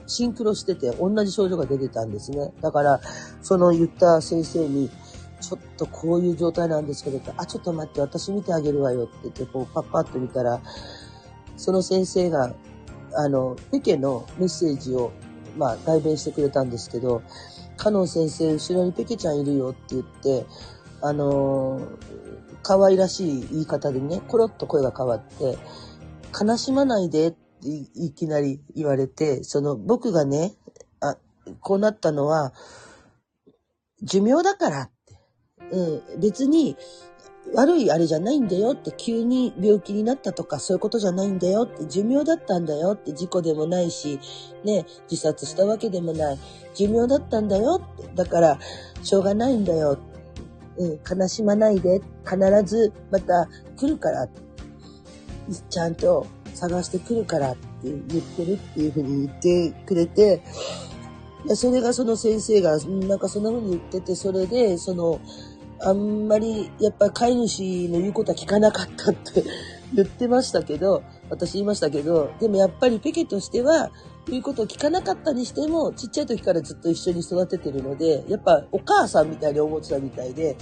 シンクロしてて同じ症状が出てたんですね。だから、その言った先生に、ちょっとこういう状態なんですけど、あ、ちょっと待って、私見てあげるわよって言って、こうパッパッと見たら、その先生が、あの、ペケのメッセージを、まあ、代弁してくれたんですけど、カノン先生、後ろにペケちゃんいるよって言って、あのー、可愛らしい言い方でね、コロッと声が変わって、悲しまないでっていきなり言われて、その僕がね、あ、こうなったのは、寿命だからって。うん、別に悪いあれじゃないんだよって、急に病気になったとかそういうことじゃないんだよって、寿命だったんだよって、事故でもないし、ね、自殺したわけでもない。寿命だったんだよって、だから、しょうがないんだようん、悲しまないで、必ずまた来るから、ちゃんと探してくるからって言ってるっていうふうに言ってくれて、いやそれがその先生が、なんかそんな風に言ってて、それで、その、あんまりやっぱ飼い主の言うことは聞かなかったって [LAUGHS] 言ってましたけど、私言いましたけど、でもやっぱりペケとしては、言うことを聞かなかったにしても、ちっちゃい時からずっと一緒に育ててるので、やっぱお母さんみたいに思ってたみたいで、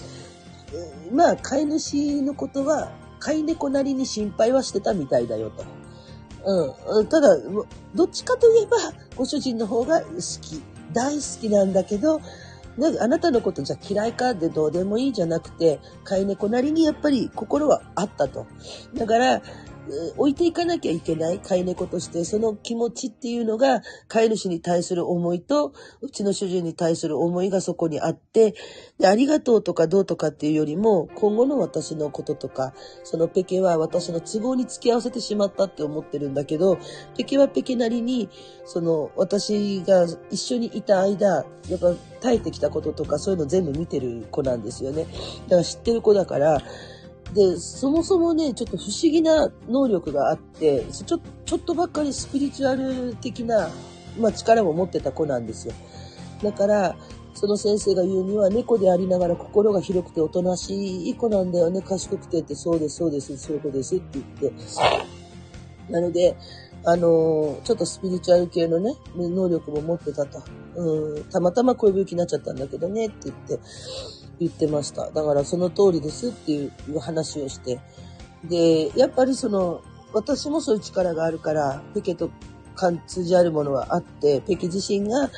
まあ、飼い主のことは、飼い猫なりに心配はしてたみたいだよと。うん。ただ、どっちかといえば、ご主人の方が好き。大好きなんだけど、ね、あなたのことじゃ嫌いかでどうでもいいじゃなくて、飼い猫なりにやっぱり心はあったと。だから、置いていかなきゃいけない飼い猫として、その気持ちっていうのが、飼い主に対する思いと、うちの主人に対する思いがそこにあって、で、ありがとうとかどうとかっていうよりも、今後の私のこととか、そのペケは私の都合に付き合わせてしまったって思ってるんだけど、ペケはペケなりに、その、私が一緒にいた間、やっぱ耐えてきたこととか、そういうの全部見てる子なんですよね。だから知ってる子だから、で、そもそもね、ちょっと不思議な能力があって、ちょちょっとばっかりスピリチュアル的な、まあ、力も持ってた子なんですよ。だから、その先生が言うには、猫でありながら心が広くておとなしい子なんだよね、賢くてって、そうです、そうです、そういう子ですって言って。なので、あの、ちょっとスピリチュアル系のね、能力も持ってたと。うん、たまたまこういう病気になっちゃったんだけどねって言って。言ってました。だからその通りですっていう話をして。で、やっぱりその、私もそういう力があるから、ペケと感通じあるものはあって、ペケ自身が、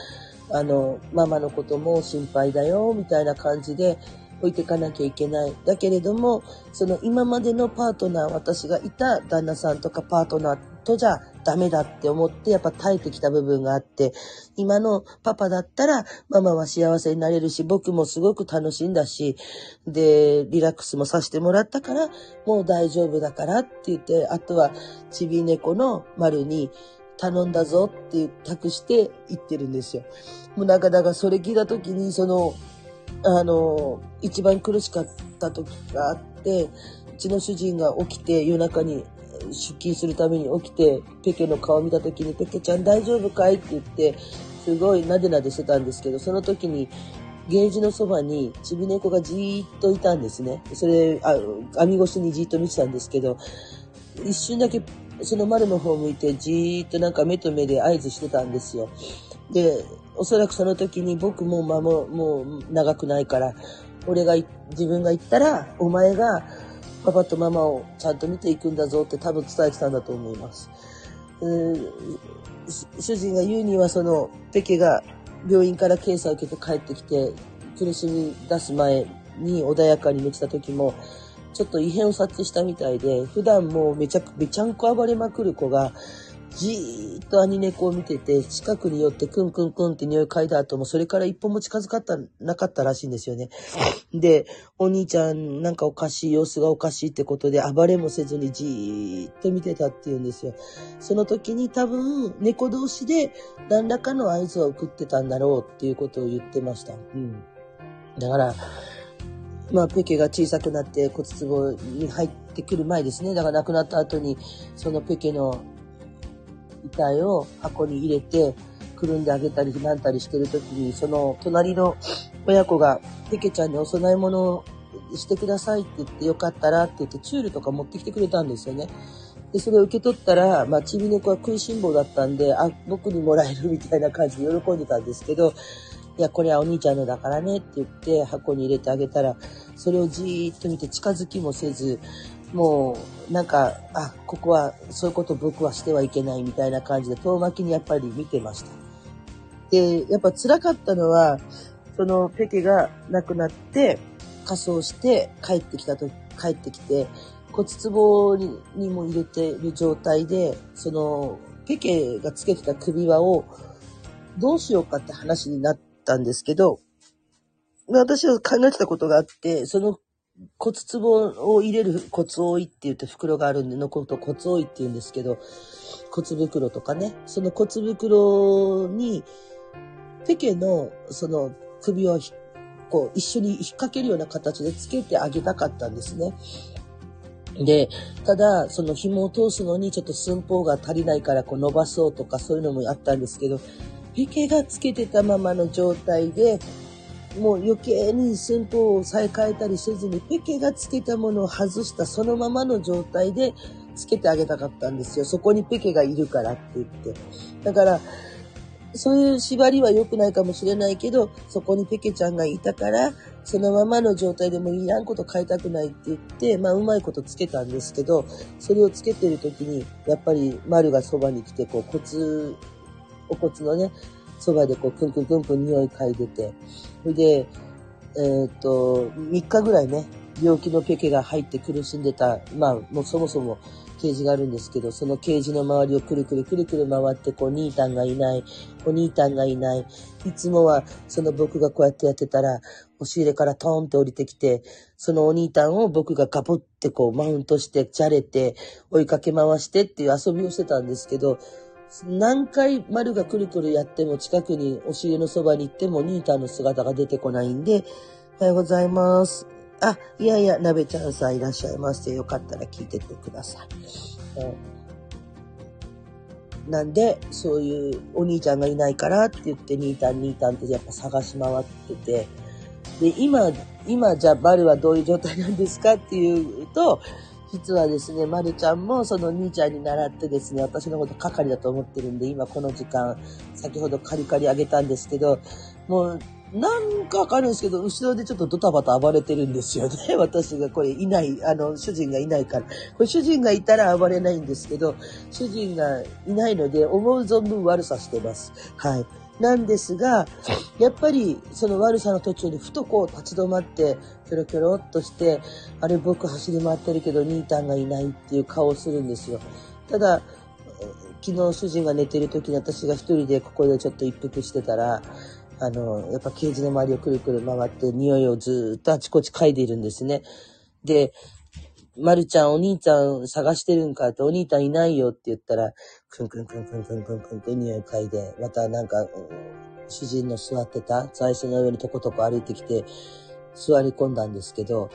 あの、ママのことも心配だよ、みたいな感じで置いてかなきゃいけない。だけれども、その今までのパートナー、私がいた旦那さんとかパートナーとじゃダメだって思ってやっぱ耐えてきた部分があって、今のパパだったらママは幸せになれるし、僕もすごく楽しんだし、で、リラックスもさせてもらったから、もう大丈夫だからって言って、あとはちび猫の丸に頼んだぞって託して言ってるんですよ。もうなんかだからそれ聞いた時にその、あの、一番苦しかった時があって、うちの主人が起きて夜中に出勤するために起きて、ペケの顔見た時に、ペケちゃん大丈夫かいって言って、すごいなでなでしてたんですけど、その時に、ゲージのそばにちび猫がじーっといたんですね。それ、あ網越しにじーっと見てたんですけど、一瞬だけその丸の方向いてじーっとなんか目と目で合図してたんですよ。で、おそらくその時に僕もまも、もう長くないから、俺が、自分が言ったら、お前がパパとママをちゃんと見ていくんだぞって多分伝えてたんだと思います。主人が言うにはそのペケが病院から検査を受けて帰ってきて苦しみ出す前に穏やかに寝てた時もちょっと異変を察知したみたいで普段もうめちゃくめちゃんこ暴れまくる子がじーっと兄猫を見てて、近くに寄ってクンクンクンって匂い嗅いだ後も、それから一歩も近づかった、なかったらしいんですよね。[LAUGHS] で、お兄ちゃんなんかおかしい、様子がおかしいってことで、暴れもせずにじーっと見てたって言うんですよ。その時に多分、猫同士で何らかの合図を送ってたんだろうっていうことを言ってました。うん。だから、まあ、ペケが小さくなって骨壺に入ってくる前ですね。だから亡くなった後に、そのペケの遺体を箱に入れて、くるんであげたりなんたりしてる時に、その隣の親子が、ペケちゃんにお供え物をしてくださいって言ってよかったらって言ってチュールとか持ってきてくれたんですよね。で、それを受け取ったら、まあ、ちび猫は食いしん坊だったんで、あ、僕にもらえるみたいな感じで喜んでたんですけど、いや、これはお兄ちゃんのだからねって言って箱に入れてあげたら、それをじーっと見て近づきもせず、もう、なんか、あ、ここは、そういうこと僕はしてはいけないみたいな感じで、遠巻きにやっぱり見てました。で、やっぱ辛かったのは、そのペケが亡くなって、仮装して帰ってきたと、帰ってきて、骨壺ににも入れてる状態で、その、ペケがつけてた首輪を、どうしようかって話になったんですけど、私は考えてたことがあって、その骨壺を入れる骨覆いって言って袋があるんで、のこと骨覆いって言うんですけど、骨袋とかね、その骨袋に、ペケのその首をこう一緒に引っ掛けるような形でつけてあげたかったんですね。で、ただ、その紐を通すのにちょっと寸法が足りないからこう伸ばそうとかそういうのもあったんですけど、ペケがつけてたままの状態で、もう余計に寸法を再変えたりせずに、ペケがつけたものを外したそのままの状態でつけてあげたかったんですよ。そこにペケがいるからって言って。だから、そういう縛りは良くないかもしれないけど、そこにペケちゃんがいたから、そのままの状態でもいらんこと変えたくないって言って、まあうまいことつけたんですけど、それをつけてる時に、やっぱり丸がそばに来て、こう骨、お骨のね、そばでこうクンクンクンクン匂い嗅いでて、それで、えー、っと、3日ぐらいね、病気のペケが入って苦しんでた、まあもうそもそもケージがあるんですけど、そのケージの周りをくるくるくるくる回って、こう、ニータンがいない、お兄タンがいない。いつもは、その僕がこうやってやってたら、押し入れからトーンって降りてきて、そのお兄タンを僕がガブってこう、マウントして、じゃれて、追いかけ回してっていう遊びをしてたんですけど、何回丸がくるくるやっても近くに押し入れのそばに行ってもニータンの姿が出てこないんで、おはようございます。あ、いやいや、鍋ちゃんさんいらっしゃいませ。よかったら聞いててください。うんなんで、そういうお兄ちゃんがいないからって言って、ニータン、ニータンってやっぱ探し回ってて、で、今、今じゃあバルはどういう状態なんですかっていうと、実はですね、まるちゃんもその兄ちゃんに習ってですね、私のこと係だと思ってるんで、今この時間、先ほどカリカリあげたんですけど、もうなんかわかるんですけど、後ろでちょっとドタバタ暴れてるんですよね。[LAUGHS] 私がこれいない、あの、主人がいないから。これ主人がいたら暴れないんですけど、主人がいないので思う存分悪さしてます。はい。なんですが、やっぱりその悪さの途中にふとこう立ち止まって、キョロキョロっとして、あれ僕走り回ってるけど、兄タンがいないっていう顔をするんですよ。ただ、昨日主人が寝てる時に私が一人でここでちょっと一服してたら、あの、やっぱケージの周りをくるくる回って匂いをずっとあちこち嗅いでいるんですね。で、まるちゃんお兄ちゃん探してるんかってお兄ちゃんいないよって言ったら、くんくんくんくんくんくんくんって匂い嗅いで、またなんか、主人の座ってた座椅子の上にとことこ歩いてきて座り込んだんですけど、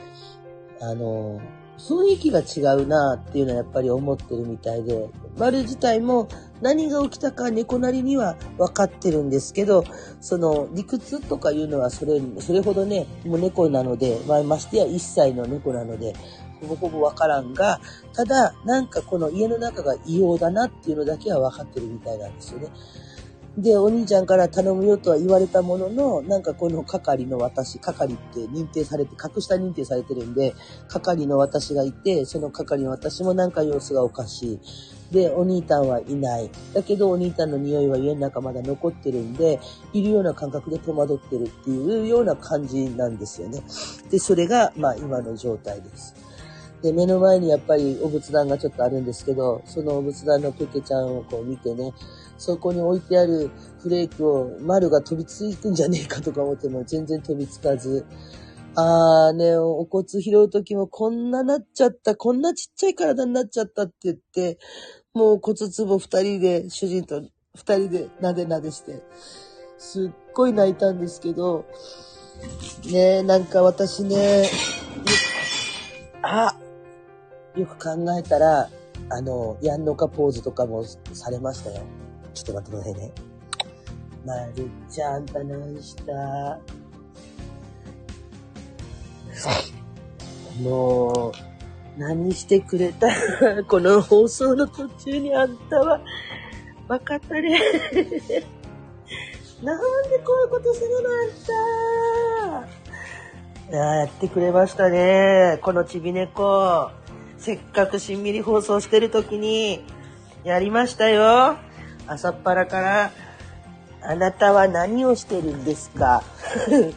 あの、雰囲気が違うなっていうのはやっぱり思ってるみたいで、丸自体も何が起きたか猫なりには分かってるんですけど、その理屈とかいうのはそれ、それほどね、もう猫なので、まあ、ましてや1歳の猫なので、ほぼほぼ分からんが、ただ、なんかこの家の中が異様だなっていうのだけは分かってるみたいなんですよね。で、お兄ちゃんから頼むよとは言われたものの、なんかこの係の私、係って認定されて、格下認定されてるんで、係の私がいて、その係の私もなんか様子がおかしい。で、お兄たんはいない。だけど、お兄たんの匂いは家の中まだ残ってるんで、いるような感覚で戸惑ってるっていうような感じなんですよね。で、それが、まあ、今の状態です。で、目の前にやっぱりお仏壇がちょっとあるんですけど、そのお仏壇のペケちゃんをこう見てね、そこに置いてあるフレークを丸が飛びついてんじゃねえかとか思っても全然飛びつかず、あーね、お骨拾う時もこんななっちゃった、こんなちっちゃい体になっちゃったって言って、もう骨壺二人で、主人と二人でなでなでして、すっごい泣いたんですけど、ねなんか私ね、あよく考えたら、あの、やんのかポーズとかもされましたよ。ちょっと待ってくださいね。まるちゃんと何した [LAUGHS] もう、何してくれた？[LAUGHS] この放送の途中にあんたは、分かったね [LAUGHS] なんでこういうことするのあんたやってくれましたね。このちび猫。せっかくしんみり放送してる時に、やりましたよ。朝っぱらから、あなたは何をしてるんですか？[LAUGHS]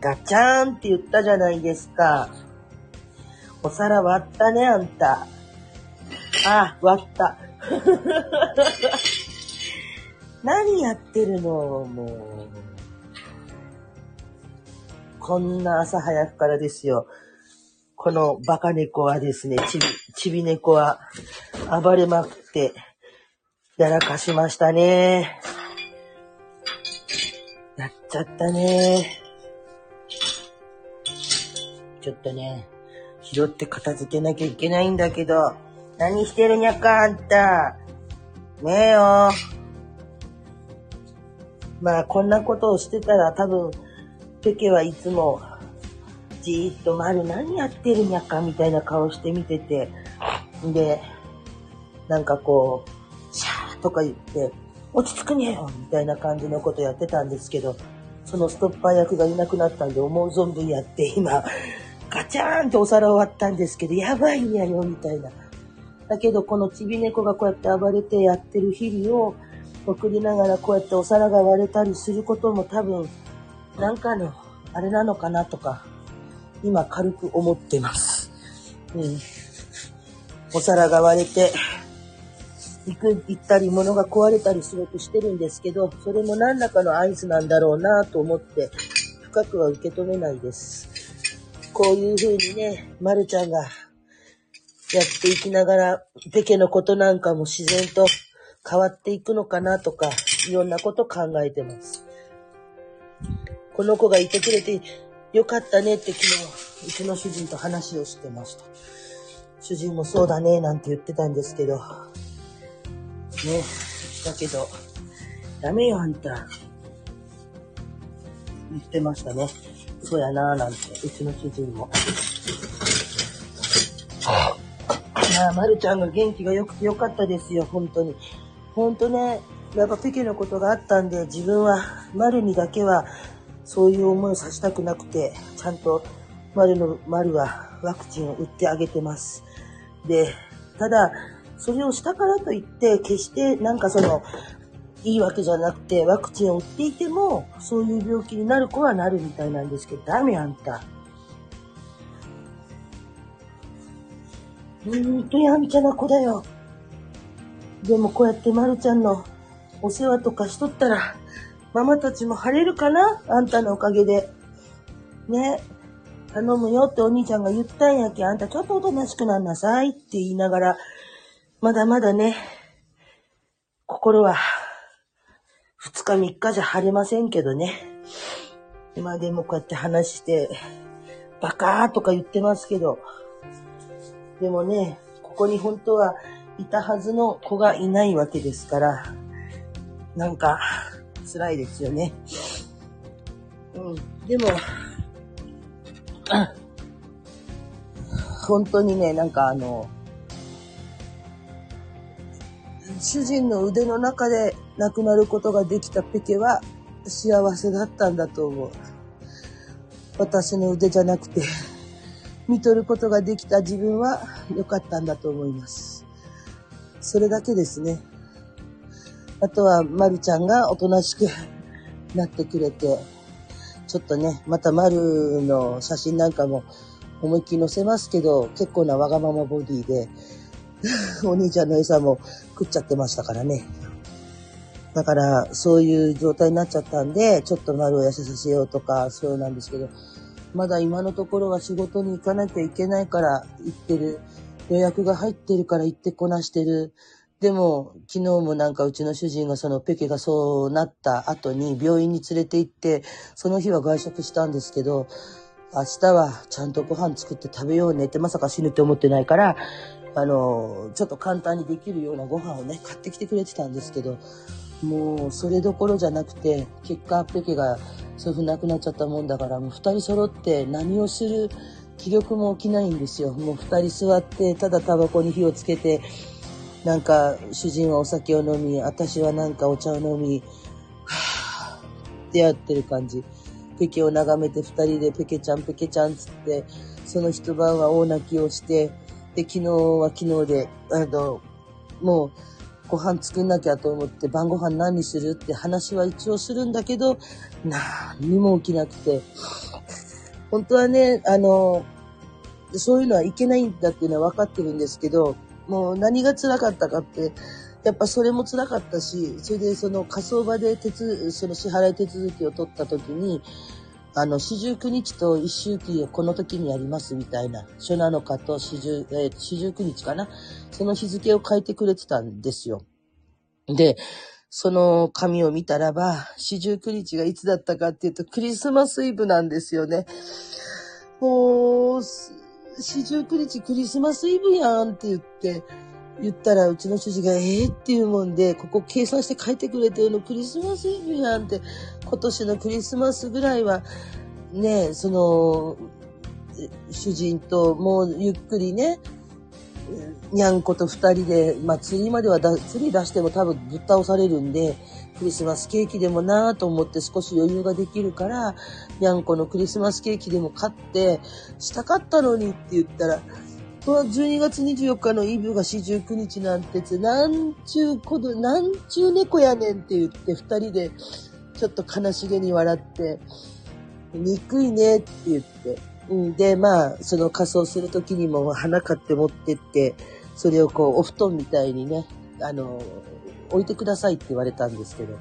ガチャーンって言ったじゃないですか。お皿割ったね、あんた。あ、割った。[LAUGHS] 何やってるのもう。こんな朝早くからですよ。このバカ猫はですね、ちび、ちび猫は暴れまくって、やらかしましたね。やっちゃったね。ちょっとね、拾って片付けなきゃいけないんだけど、何してるにゃかあんた。ねえよ。まあこんなことをしてたら多分、ペケはいつも、じーっと丸何やってるんやかみたいな顔して見てて、で、なんかこう、シャーとか言って、落ち着くねよみたいな感じのことやってたんですけど、そのストッパー役がいなくなったんで思う存分やって今、ガチャーンってお皿終わったんですけど、やばいんやよみたいな。だけどこのちび猫がこうやって暴れてやってる日々を送りながらこうやってお皿が割れたりすることも多分、なんかの、あれなのかなとか、今軽く思ってます。うん。お皿が割れて、行く、行ったり物が壊れたりすごくしてるんですけど、それも何らかの合図なんだろうなと思って、深くは受け止めないです。こういう風にね、まるちゃんがやっていきながら、ペケのことなんかも自然と変わっていくのかなとか、いろんなこと考えてます。この子がいてくれてよかったねって昨日、うちの主人と話をしてました。主人もそうだねなんて言ってたんですけど、ね。だけど、ダメよ、あんた。言ってましたね。そうやななんて、うちの主人も。まあ、まるちゃんが元気が良くてよかったですよ、本当に。本当ね、やっぱペケのことがあったんで、自分は、まるにだけは、そういう思いをさせたくなくて、ちゃんと、まるの、まるはワクチンを打ってあげてます。で、ただ、それをしたからといって、決してなんかその、いいわけじゃなくて、ワクチンを打っていても、そういう病気になる子はなるみたいなんですけど、ダメあんた。ほんとやんちゃな子だよ。でもこうやってまるちゃんのお世話とかしとったら、ママたちも晴れるかな？あんたのおかげで。ね。頼むよってお兄ちゃんが言ったんやけ、あんたちょっとおとなしくなんなさいって言いながら、まだまだね、心は、二日三日じゃ晴れませんけどね。今でもこうやって話して、バカーとか言ってますけど、でもね、ここに本当はいたはずの子がいないわけですから、なんか、辛いですよね。うん。でも、本当にね、なんかあの、主人の腕の中で亡くなることができたペケは幸せだったんだと思う。私の腕じゃなくて、見とることができた自分は良かったんだと思います。それだけですね。あとは、まるちゃんがおとなしくなってくれて、ちょっとね、またまるの写真なんかも思いっきり載せますけど、結構なわがままボディで、[LAUGHS] お兄ちゃんの餌も食っちゃってましたからね。だから、そういう状態になっちゃったんで、ちょっと丸を痩せさせようとか、そうなんですけど、まだ今のところは仕事に行かなきゃいけないから行ってる。予約が入ってるから行ってこなしてる。でも、昨日もなんかうちの主人がそのペケがそうなった後に病院に連れて行って、その日は外食したんですけど、明日はちゃんとご飯作って食べようねってまさか死ぬって思ってないから、あの、ちょっと簡単にできるようなご飯をね、買ってきてくれてたんですけど、もう、それどころじゃなくて、結果、ペケがそういう風に亡くなっちゃったもんだから、もう二人揃って何をする気力も起きないんですよ。もう二人座って、ただタバコに火をつけて、なんか、主人はお酒を飲み、私はなんかお茶を飲み、はぁ、ってやってる感じ。ペケを眺めて二人でペケちゃんペケちゃんつって、その一晩は大泣きをして、で、昨日は昨日で、あの、もう、ご飯作んなきゃと思って晩ご飯何にするって話は一応するんだけど、何にも起きなくて。本当はね、あの、そういうのはいけないんだっていうのは分かってるんですけど、もう何が辛かったかって、やっぱそれも辛かったし、それでその火葬場で手、その支払い手続きを取った時に、あの、四十九日と一周期をこの時にやりますみたいな、初七日と四十、えー、四十九日かな。その日付を書いてくれてたんですよ。で、その紙を見たらば、四十九日がいつだったかっていうと、クリスマスイブなんですよね。もう、四十九日クリスマスイブやんって言って、言ったらうちの主人が、ええー、っていうもんで、ここ計算して書いてくれてるのクリスマスイブやんって、今年のクリスマスぐらいは、ね、その、主人ともうゆっくりね、にゃんこと二人で、まあ釣りまでは、釣り出しても多分ぶっ倒されるんで、クリスマスケーキでもなぁと思って少し余裕ができるから、にゃんこのクリスマスケーキでも買って、したかったのにって言ったら、12月24日のイブが四十九日なんてつ、なんちゅう子ど、なんちゅう猫やねんって言って二人でちょっと悲しげに笑って、憎いねって言って、で、まあ、その仮装する時にも花買って持ってって、それをこう、お布団みたいにね、あの、置いてくださいって言われたんですけど、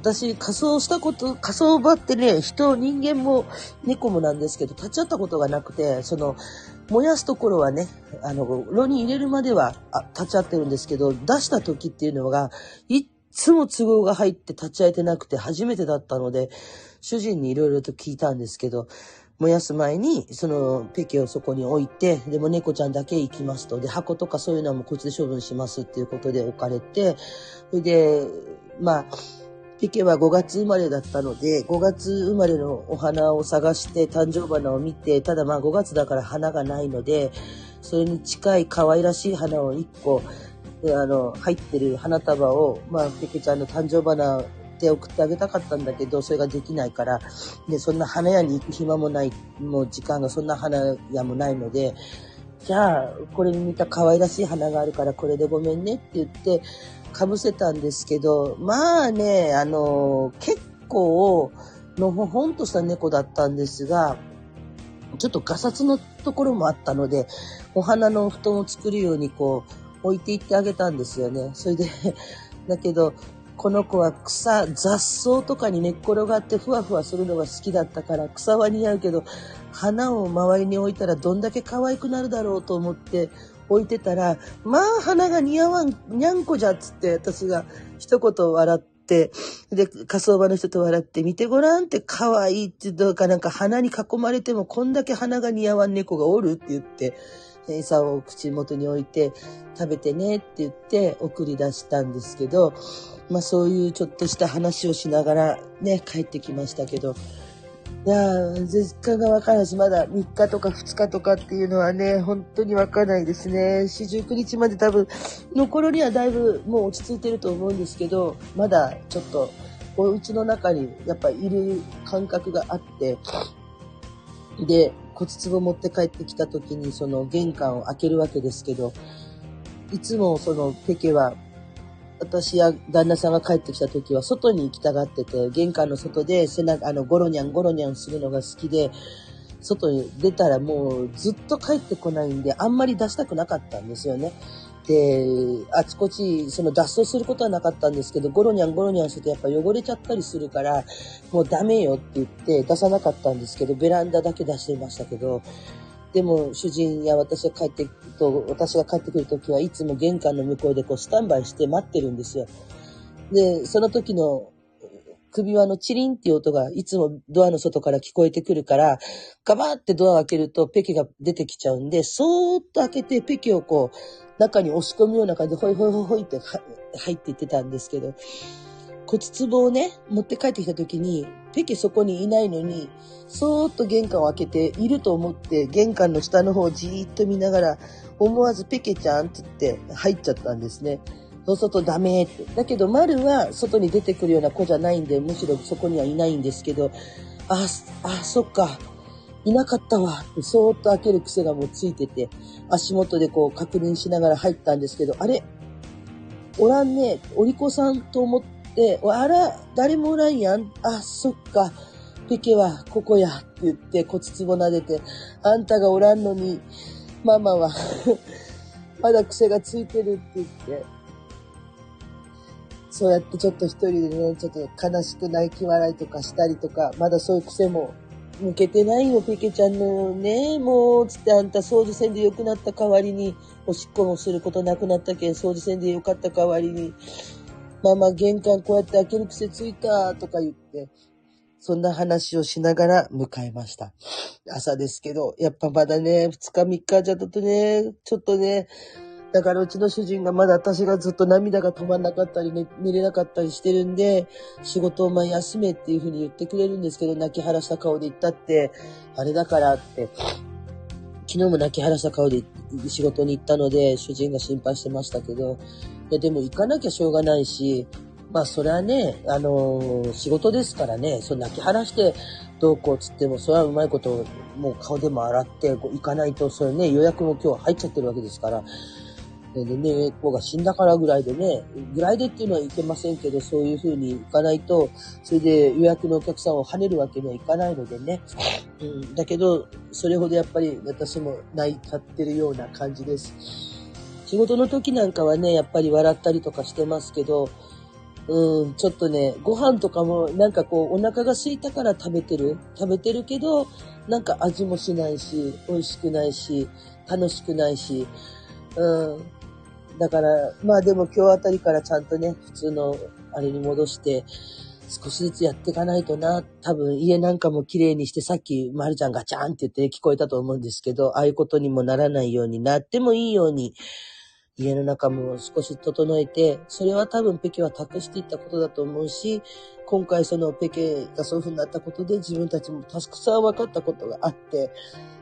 私、仮装したこと、仮装場ってね、人、人間も猫もなんですけど、立ち会ったことがなくて、その、燃やすところはね、あの、炉に入れるまではあ立ち会ってるんですけど、出した時っていうのが、いっつも都合が入って立ち会えてなくて初めてだったので、主人にいろいろと聞いたんですけど、燃やす前に、そのペケをそこに置いて、でも猫ちゃんだけ行きますと。で、箱とかそういうのはもうこっちで処分しますっていうことで置かれて、それで、まあ、ペケは5月生まれだったので、5月生まれのお花を探して誕生花を見て、ただまあ5月だから花がないので、それに近い可愛らしい花を1個、あの、入ってる花束を、まあ、ペケちゃんの誕生花で送ってあげたかったんだけど、それができないから、で、そんな花屋に行く暇もない、もう時間がそんな花屋もないので、じゃあ、これに似た可愛らしい花があるからこれでごめんねって言って、かぶせたんですけど、まあね、あの、結構、のほほんとした猫だったんですが、ちょっとガサツのところもあったので、お花の布団を作るようにこう、置いていってあげたんですよね。それでだけど、この子は草、雑草とかに寝っ転がってふわふわするのが好きだったから草は似合うけど、花を周りに置いたらどんだけ可愛くなるだろうと思って置いてたら、まあ花が似合わん、にゃんこじゃっつって私が一言笑って、で、火葬場の人と笑って、見てごらんって可愛いってどうかなんか花に囲まれてもこんだけ花が似合わん猫がおるって言って、餌を口元に置いて食べてねって言って送り出したんですけど、まあそういうちょっとした話をしながらね、帰ってきましたけど、いやー、絶果がわからないし、まだ3日とか2日とかっていうのはね、本当にわかんないですね。四十九日まで多分、の頃にはだいぶもう落ち着いてると思うんですけど、まだちょっと、お家の中にやっぱいる感覚があって、で、骨壺持って帰ってきた時にその玄関を開けるわけですけど、いつもそのペケは私や旦那さんが帰ってきた時は外に行きたがってて、玄関の外で背中、あの、ゴロニャンゴロニャンするのが好きで、外に出たらもうずっと帰ってこないんで、あんまり出したくなかったんですよね。で、あちこち、その脱走することはなかったんですけど、ゴロニャンゴロニャンするとやっぱ汚れちゃったりするから、もうダメよって言って出さなかったんですけど、ベランダだけ出していましたけど、でも主人や私が帰ってと、私が帰ってくるときはいつも玄関の向こうでこうスタンバイして待ってるんですよ。で、その時の首輪のチリンっていう音がいつもドアの外から聞こえてくるから、ガバーってドアを開けるとペケが出てきちゃうんで、そーっと開けてペケをこう中に押し込むような感じでホイホイホイホイって入っていってたんですけど、骨壺をね、持って帰ってきた時に、ペケそこにいないのに、そーっと玄関を開けて、いると思って玄関の下の方をじーっと見ながら、思わずペケちゃんって言って入っちゃったんですね。そうするとダメって。だけど、丸は外に出てくるような子じゃないんで、むしろそこにはいないんですけど、あ、あ、そっか。いなかったわ、そーっと開ける癖がもうついてて、足元でこう確認しながら入ったんですけど、あれ？おらんね、お利口さんと思っ、あら、誰もおらんやん。あ、そっか。ペケはここやって言って骨壺撫でて、あんたがおらんのに、ママは [LAUGHS] まだ癖がついてるって言って、そうやってちょっと一人でね、ちょっと悲しく泣き笑いとかしたりとか、まだそういう癖も抜けてないよ、ペケちゃんのね、もう、つってあんた掃除せんで良くなった代わりに、おしっこもすることなくなったけん、掃除せんでよかった代わりに、ママ玄関こうやって開ける癖ついた、とか言って、そんな話をしながら迎えました。朝ですけど、やっぱまだね、2日3日じゃだとね、ちょっとね、だからうちの主人がまだ私がずっと涙が止まんなかったり、ね、寝れなかったりしてるんで、仕事をまあ休めっていうふうに言ってくれるんですけど、泣き晴らした顔で言ったって、あれだからって、昨日も泣き晴らした顔で仕事に行ったので、主人が心配してましたけど、いやでも行かなきゃしょうがないし、まあそれはね、あのー、仕事ですからね、そ泣き晴らしてどうこうつっても、それはうまいこと、もう顔でも洗って行かないと、それね、予約も今日入っちゃってるわけですから、でね、子が死んだからぐらいでね、ぐらいでっていうのはいけませんけど、そういう風に行かないと、それで予約のお客さんを跳ねるわけにはいかないのでね。うん、だけど、それほどやっぱり私も泣いちゃってるような感じです。仕事の時なんかはね、やっぱり笑ったりとかしてますけど、うん、ちょっとね、ご飯とかもなんかこうお腹が空いたから食べてる。食べてるけど、なんか味もしないし、美味しくないし、楽しくないし、うん。だから、まあでも今日あたりからちゃんとね、普通のあれに戻して、少しずつやっていかないとな。多分家なんかも綺麗にして、さっきまるちゃんガチャンって言って聞こえたと思うんですけど、ああいうことにもならないようになってもいいように、家の中も少し整えて、それは多分ペケは託していったことだと思うし、今回そのペケがそういう風になったことで自分たちもたくさん分かったことがあって、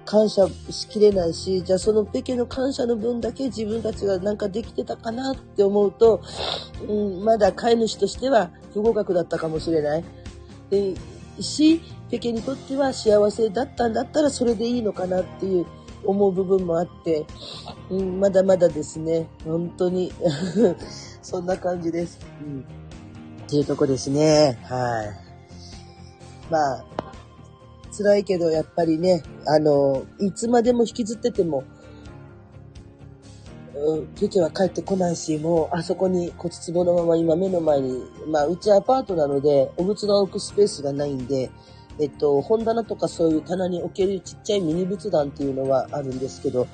感謝しきれないし、じゃあそのペケの感謝の分だけ自分たちがなんかできてたかなって思うと、うん、まだ飼い主としては不合格だったかもしれない。でし、ペケにとっては幸せだったんだったらそれでいいのかなっていう、思う部分もあって、うん、まだまだですね、本当に [LAUGHS] そんな感じです。うん。っていうとこですね。はい。まあ、辛いけど、やっぱりね、あの、いつまでも引きずってても、うん、ケケは帰ってこないし、もう、あそこに骨壺のまま今目の前に、まあ、うちアパートなので、お仏の置くスペースがないんで、えっと、本棚とかそういう棚に置けるちっちゃいミニ仏壇っていうのはあるんですけど、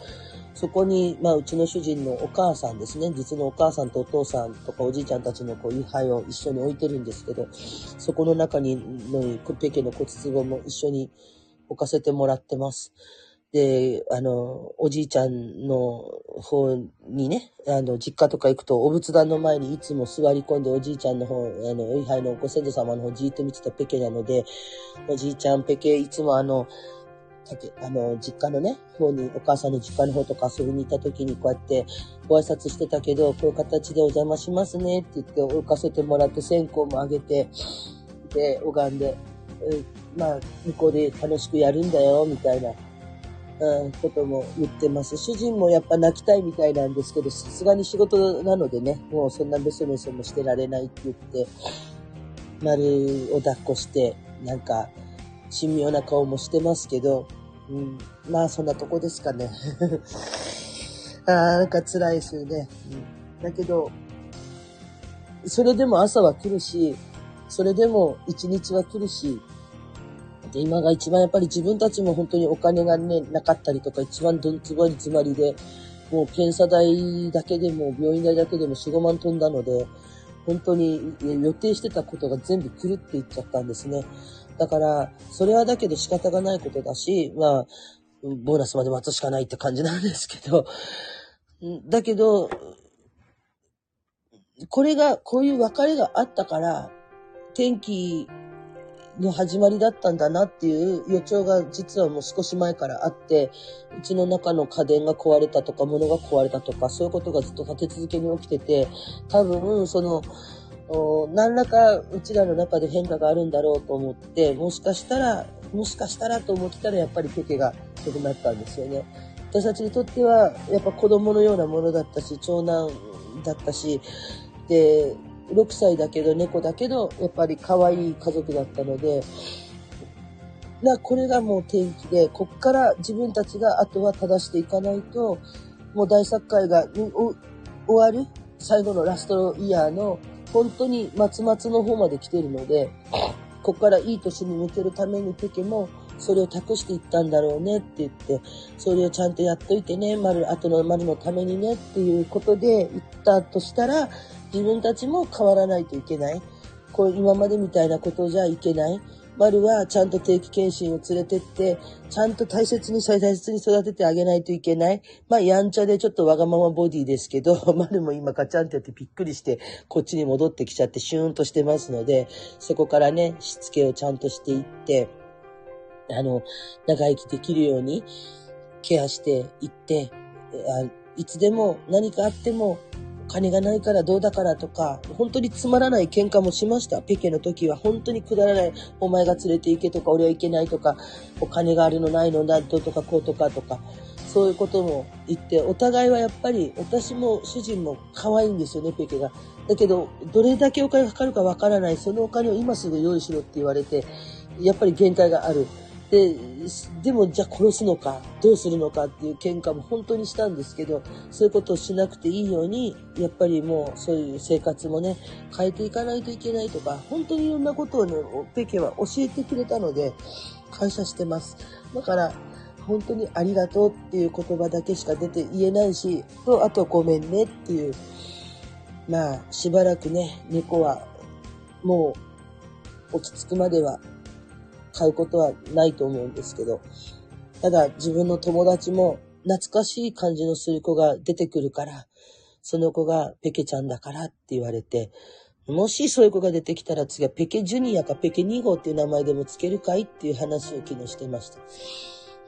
そこに、まあ、うちの主人のお母さんですね、実のお母さんとお父さんとかおじいちゃんたちのこう、位牌を一緒に置いてるんですけど、そこの中に、の、ペケの骨壺も一緒に置かせてもらってます。で、あの、おじいちゃんの方にね、あの、実家とか行くと、お仏壇の前にいつも座り込んで、おじいちゃんの方、あの、お位牌のご先祖様の方じーっと見てたペケなので、おじいちゃんペケ、いつもあの、あの、実家のね、方に、お母さんの実家の方とか遊びに行った時にこうやってご挨拶してたけど、こういう形でお邪魔しますねって言って置かせてもらって、線香もあげて、で、拝んで、うん、まあ、向こうで楽しくやるんだよ、みたいな。うん、ことも言ってます。主人もやっぱ泣きたいみたいなんですけど、さすがに仕事なのでね、もうそんなメソメソもしてられないって言って、丸を抱っこして、なんか、神妙な顔もしてますけど、うん、まあそんなとこですかね。[LAUGHS] あなんか辛いですよね。うん、だけど、それでも朝は来るし、それでも一日は来るし、で、今が一番やっぱり自分たちも本当にお金がね、なかったりとか、一番どんつばりつまりで、もう検査代だけでも、病院代だけでも4、5万飛んだので、本当に予定してたことが全部狂っていっちゃったんですね。だから、それはだけど仕方がないことだし、まあ、ボーナスまで待つしかないって感じなんですけど、だけど、これが、こういう別れがあったから、天気の始まりだったんだなっていう予兆が実はもう少し前からあって、うちの中の家電が壊れたとか、物が壊れたとか、そういうことがずっと立て続けに起きてて、多分、その、何らかうちらの中で変化があるんだろうと思って、もしかしたら、もしかしたらと思ってたらやっぱりペケが良くなったんですよね。私たちにとってはやっぱ子供のようなものだったし、長男だったし、で、6歳だけど猫だけど、やっぱり可愛い家族だったので、な、これがもう転機で、こっから自分たちがあとは正していかないと、もう大作会が終わる最後のラストイヤーの本当に松々の方まで来てるので、こっからいい年に向けるためにペケもそれを託していったんだろうねって言って、それをちゃんとやっといてね、丸、後の丸のためにねっていうことで言ったとしたら、自分たちも変わらないといけない。こう今までみたいなことじゃいけない。丸はちゃんと定期検診を連れてって、ちゃんと大切に大切に育ててあげないといけない。まあ、やんちゃでちょっとわがままボディですけど、[LAUGHS] 丸も今ガチャンってやってびっくりして、こっちに戻ってきちゃってシューンとしてますので、そこからね、しつけをちゃんとしていって、あの、長生きできるようにケアしていって、いつでも何かあっても金がないからどうだからとか、本当につまらない喧嘩もしました。ペケの時は本当にくだらない。お前が連れて行けとか、俺は行けないとか、お金があるのないのだととか、こうとかとか、そういうことも言って、お互いはやっぱり、私も主人も可愛いんですよね、ペケが。だけど、どれだけお金かかるかわからない。そのお金を今すぐ用意しろって言われて、やっぱり限界がある。で、でもじゃあ殺すのか、どうするのかっていう喧嘩も本当にしたんですけど、そういうことをしなくていいように、やっぱりもうそういう生活もね、変えていかないといけないとか、本当にいろんなことをね、ペケは教えてくれたので、感謝してます。だから、本当にありがとうっていう言葉だけしか出て言えないし、と、あとごめんねっていう。まあ、しばらくね、猫はもう落ち着くまでは買うことはないと思うんですけど、ただ自分の友達も懐かしい感じのする子が出てくるから、その子がペケちゃんだからって言われて、もしそういう子が出てきたら次はペケジュニアかペケ2号っていう名前でもつけるかいっていう話を昨日してました。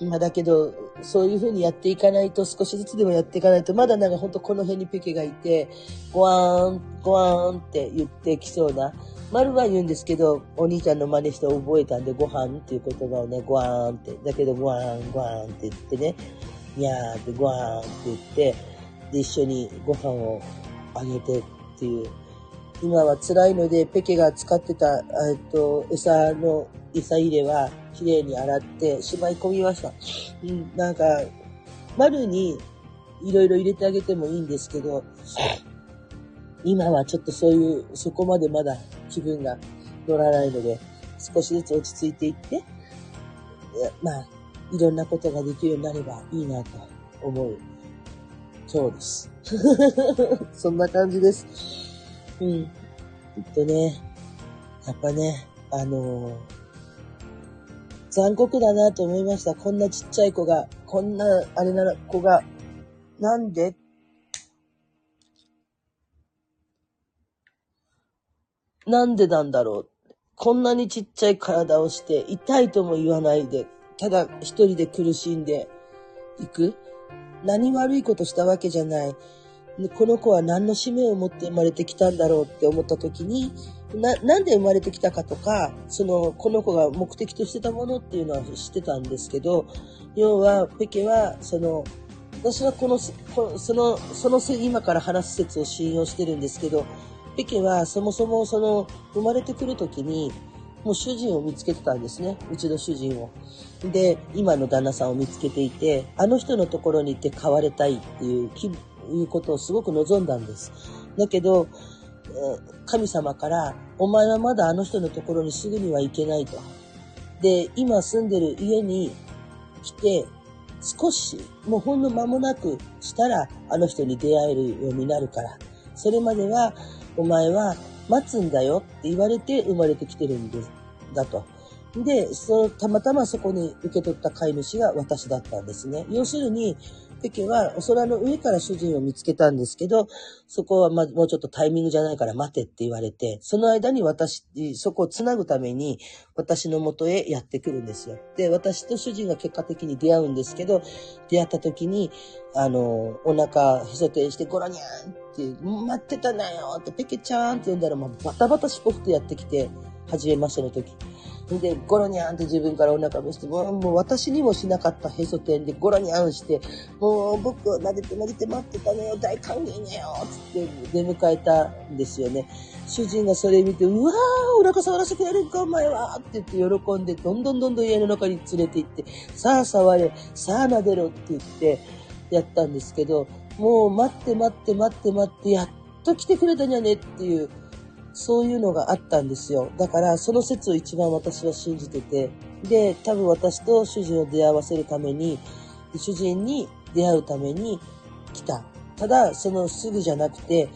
まあだけど、そういう風にやっていかないと、少しずつでもやっていかないと、まだなんかほんとこの辺にペケがいて、ゴワーン、ゴワーンって言ってきそうな、丸は言うんですけど、お兄ちゃんの真似して覚えたんで、ご飯っていう言葉をね、ごわーんって、だけどごわーん、ごわーんって言ってね、にゃーってごわーんって言って、で、一緒にご飯をあげてっていう。今は辛いので、ペケが使ってた、えっと、餌の、餌入れは、綺麗に洗って、しまい込みました。うん、なんか、丸に、いろいろ入れてあげてもいいんですけど、今はちょっとそういう、そこまでまだ気分が乗らないので、少しずつ落ち着いていって、まあ、いろんなことができるようになればいいなと思う今日です。[LAUGHS] そんな感じです。うん。えっとね、やっぱね、あのー、残酷だなと思いました。こんなちっちゃい子が、こんなあれなら子が、なんでなんでなんだろう。こんなにちっちゃい体をして痛いとも言わないで、ただ一人で苦しんでいく。何悪いことしたわけじゃない。この子は何の使命を持って生まれてきたんだろうって思った時に、な、なんで生まれてきたかとか、その、この子が目的としてたものっていうのは知ってたんですけど、要は、ペケは、その、私はこの、このその、その今から話す説を信用してるんですけど、ペケはそもそもその生まれてくる時にもう主人を見つけてたんですね。うちの主人を。で、今の旦那さんを見つけていて、あの人のところに行って飼われたいっていういうことをすごく望んだんです。だけど、神様から、お前はまだあの人のところにすぐには行けないと。で、今住んでる家に来て、少し、もうほんの間もなくしたら、あの人に出会えるようになるから。それまでは、お前は待つんだよって言われて生まれてきてるんです、だと。で、その、たまたまそこに受け取った飼い主が私だったんですね。要するに、ペケはお空の上から主人を見つけたんですけど、そこはま、もうちょっとタイミングじゃないから待てって言われて、その間に私、そこをつなぐために、私の元へやってくるんですよ。で、私と主人が結果的に出会うんですけど、出会った時に、あの、お腹へそてしてゴロニャンって、待ってたなよって、ペケちゃんって呼んだら、もうバタバタしこふとやってきて、初めましての時。で、ゴロニャンって自分からお腹見して、もうもう私にもしなかったへそ天でゴロニャンして、もう僕を撫でて撫でて待ってたのよ、大歓迎ねよ。つって出迎えたんですよね。主人がそれ見て、うわー、お腹触らせてやるんか、お前は。って言って喜んで、どんどんどんどん家の中に連れて行って、さあ触れ、さあ撫でろって言って、やったんですけど、もう待って待って待って待って、やっと来てくれたんじゃねっていう、そういうのがあったんですよ。だから、その説を一番私は信じてて、で、多分私と主人を出会わせるために、主人に出会うために来た。ただ、そのすぐじゃなくて、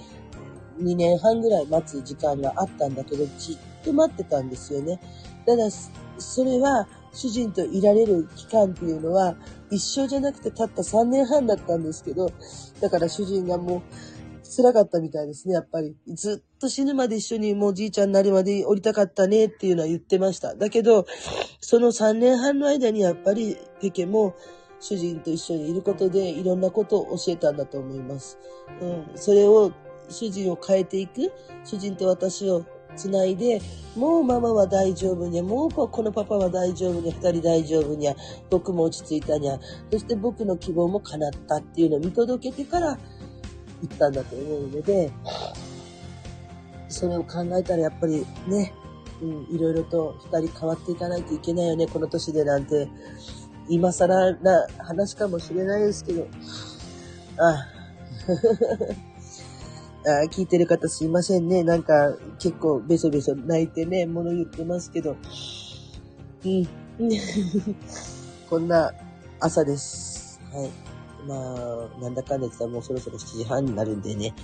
2年半ぐらい待つ時間があったんだけど、じっと待ってたんですよね。ただ、それは主人といられる期間っていうのは一生じゃなくてたった3年半だったんですけど、だから主人がもう辛かったみたいですね、やっぱり。ずっと死ぬまで一緒にもうじいちゃんになるまで降りたかったねっていうのは言ってました。だけど、その3年半の間にやっぱりペケも主人と一緒にいることでいろんなことを教えたんだと思います。うん。それを主人を変えていく、主人と私をつないで、もうママは大丈夫にゃ、もうこのパパは大丈夫にゃ、二人大丈夫にゃ、僕も落ち着いたにゃ、そして僕の希望も叶ったっていうのを見届けてから行ったんだと思うので、それを考えたらやっぱりね、うん、いろいろと二人変わっていかないといけないよね、この年でなんて、今更な話かもしれないですけど、あ [LAUGHS] ああ聞いてる方すいませんね。なんか結構ベソベソ泣いてね、物言ってますけど。うん。[LAUGHS] こんな朝です。はい。まあ、なんだかんだ言ったらもうそろそろ7時半になるんでね。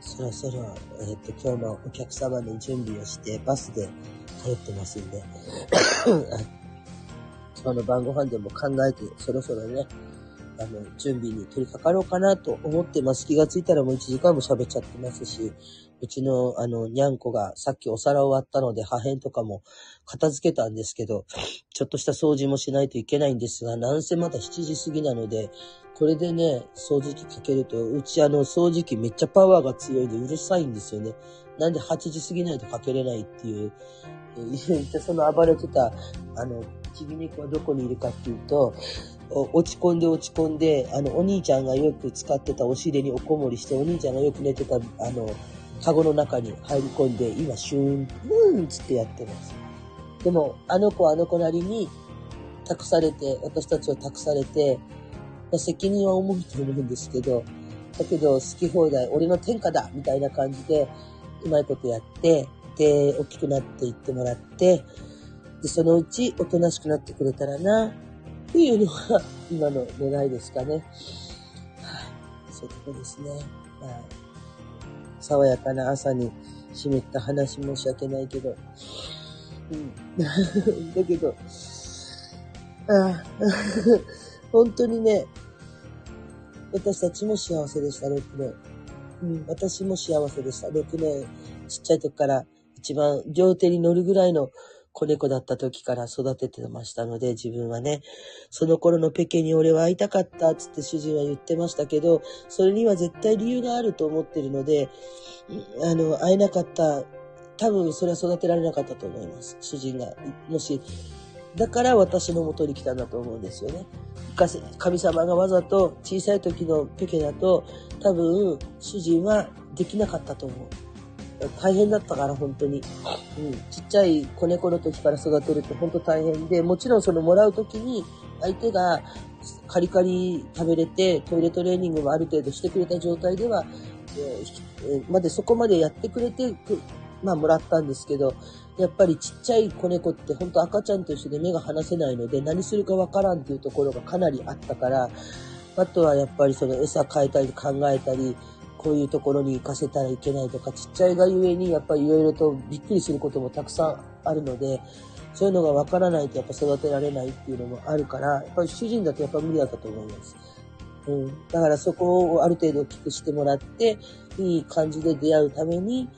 そろそろ、えっ、と、今日のお客様の準備をしてバスで通ってますんで。[COUGHS] 今日の晩ご飯でも考えて、そろそろね、あの、準備に取り掛かろうかなと思ってます。気がついたらもう1時間も喋っちゃってますし、うちの、あの、にゃんこがさっきお皿終わったので破片とかも片付けたんですけど、[SNIFFS] ちょっとした掃除もしないといけないんですが、なんせまだ7時過ぎなので、これでね、掃除機かけると、うちあの、掃除機めっちゃパワーが強いでうるさいんですよね。なんで8時過ぎないとかけれないっていう、その暴れてた、あの、ちび猫はどこにいるかっていうと、落ち込んで落ち込んで、あの、お兄ちゃんがよく使ってたお尻におこもりして、お兄ちゃんがよく寝てた、あの、カゴの中に入り込んで、今、シューン、うーんつってやってます。でも、あの子はあの子なりに託されて、私たちを託されて、まあ、責任は重いと思うんですけど、だけど、好き放題、俺の天下だみたいな感じで、うまいことやって、で、大きくなっていってもらって、で、そのうちおとなしくなってくれたらな、っていうのが今の願いですかね。はい、そういうことですね。まあ、爽やかな朝に湿った話申し訳ないけど。うん。[LAUGHS] だけど、あ [LAUGHS] 本当にね、私たちも幸せでした、6年。うん、私も幸せでした。6年、ちっちゃい時から一番両手に乗るぐらいの子猫だった時から育ててましたので、自分はね、その頃のペケに俺は会いたかったっつって主人は言ってましたけど、それには絶対理由があると思ってるので、あの、会えなかった、多分それは育てられなかったと思います。主人が、もし、だから私の元に来たんだと思うんですよね。神様がわざと小さい時のペケだと多分主人はできなかったと思う。大変だったから、本当に。うん。ちっちゃい子猫の時から育てるって本当大変で、もちろんそのもらう時に、相手がカリカリ食べれて、トイレトレーニングもある程度してくれた状態では、えー、までそこまでやってくれて、まあもらったんですけど、やっぱりちっちゃい子猫って本当赤ちゃんと一緒で目が離せないので何するかわからんっていうところがかなりあったから、あとはやっぱりその餌変えたり考えたり、こういうところに行かせたらいけないとか、ちっちゃいがゆえに、やっぱりいろいろとびっくりすることもたくさんあるので、そういうのがわからないとやっぱ育てられないっていうのもあるから、やっぱり主人だとやっぱ無理だったと思います。うん。だからそこをある程度大きくしてもらって、いい感じで出会うために、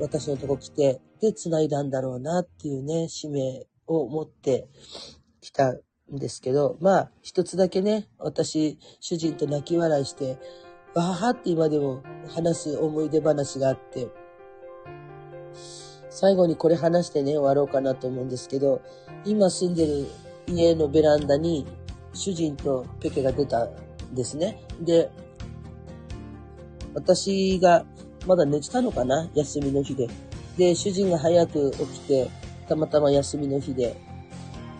私のとこ来て、で、繋いだんだろうなっていうね、使命を持ってきたんですけど、まあ、一つだけね、私、主人と泣き笑いして、わはって今でも話す思い出話があって、最後にこれ話してね、終わろうかなと思うんですけど、今住んでる家のベランダに主人とペケが出たんですね。で、私がまだ寝てたのかな休みの日で。で、主人が早く起きて、たまたま休みの日で、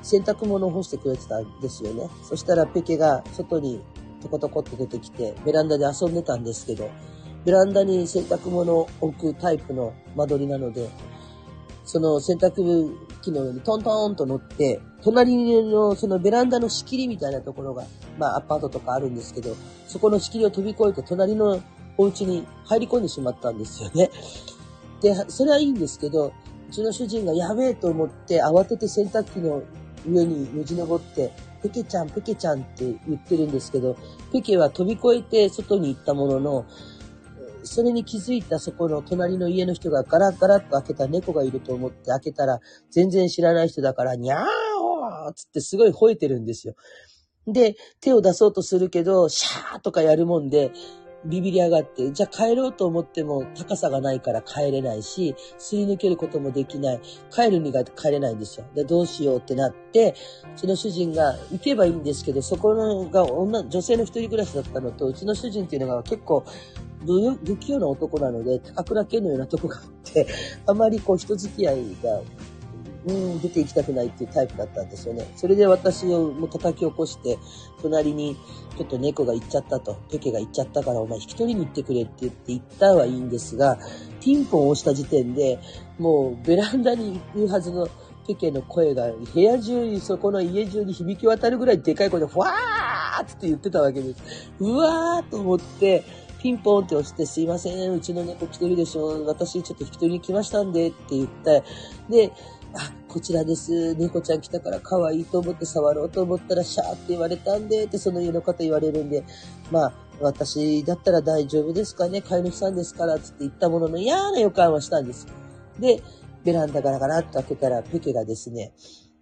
洗濯物を干してくれてたんですよね。そしたらペケが外にトコトコって出てきて、ベランダで遊んでたんですけど、ベランダに洗濯物を置くタイプの間取りなので、その洗濯機の上にトントンと乗って、隣のそのベランダの仕切りみたいなところが、まあアパートとかあるんですけど、そこの仕切りを飛び越えて隣のお家に入り込んでしまったんですよね。で、それはいいんですけど、うちの主人がやべえと思って慌てて洗濯機の上によじ登って、ペケちゃん、ペケちゃんって言ってるんですけど、ペケは飛び越えて外に行ったものの、それに気づいたそこの隣の家の人がガラッガラッと開けた猫がいると思って開けたら、全然知らない人だから、にゃーおーつってすごい吠えてるんですよ。で、手を出そうとするけど、シャーとかやるもんで、ビビり上がって、じゃあ帰ろうと思っても高さがないから帰れないし、すり抜けることもできない。帰るにが帰れないんですよ。で、どうしようってなって、うちの主人が行けばいいんですけど、そこのが女、女性の一人暮らしだったのと、うちの主人っていうのが結構不不器用な男なので、高倉家のようなとこがあって、あまりこう人付き合いがうん、出て行きたくないっていうタイプだったんですよね。それで私をもう叩き起こして、隣にちょっと猫が行っちゃったと、ペケが行っちゃったからお前引き取りに行ってくれって言って行ったはいいんですが、ピンポン押した時点で、もうベランダに行くはずのペケの声が部屋中に、そこの家中に響き渡るぐらいでかい声で、ふわーって言ってたわけです。うわーと思って、ピンポンって押して、すいません、うちの猫来てるでしょ。私ちょっと引き取りに来ましたんでって言って、で、あ、こちらです。猫ちゃん来たから可愛いと思って触ろうと思ったらシャーって言われたんで、ってその家の方言われるんで、まあ、私だったら大丈夫ですかね飼い主さんですからつって言ったものの嫌な予感はしたんです。で、ベランダガラガラっと開けたらペケがですね、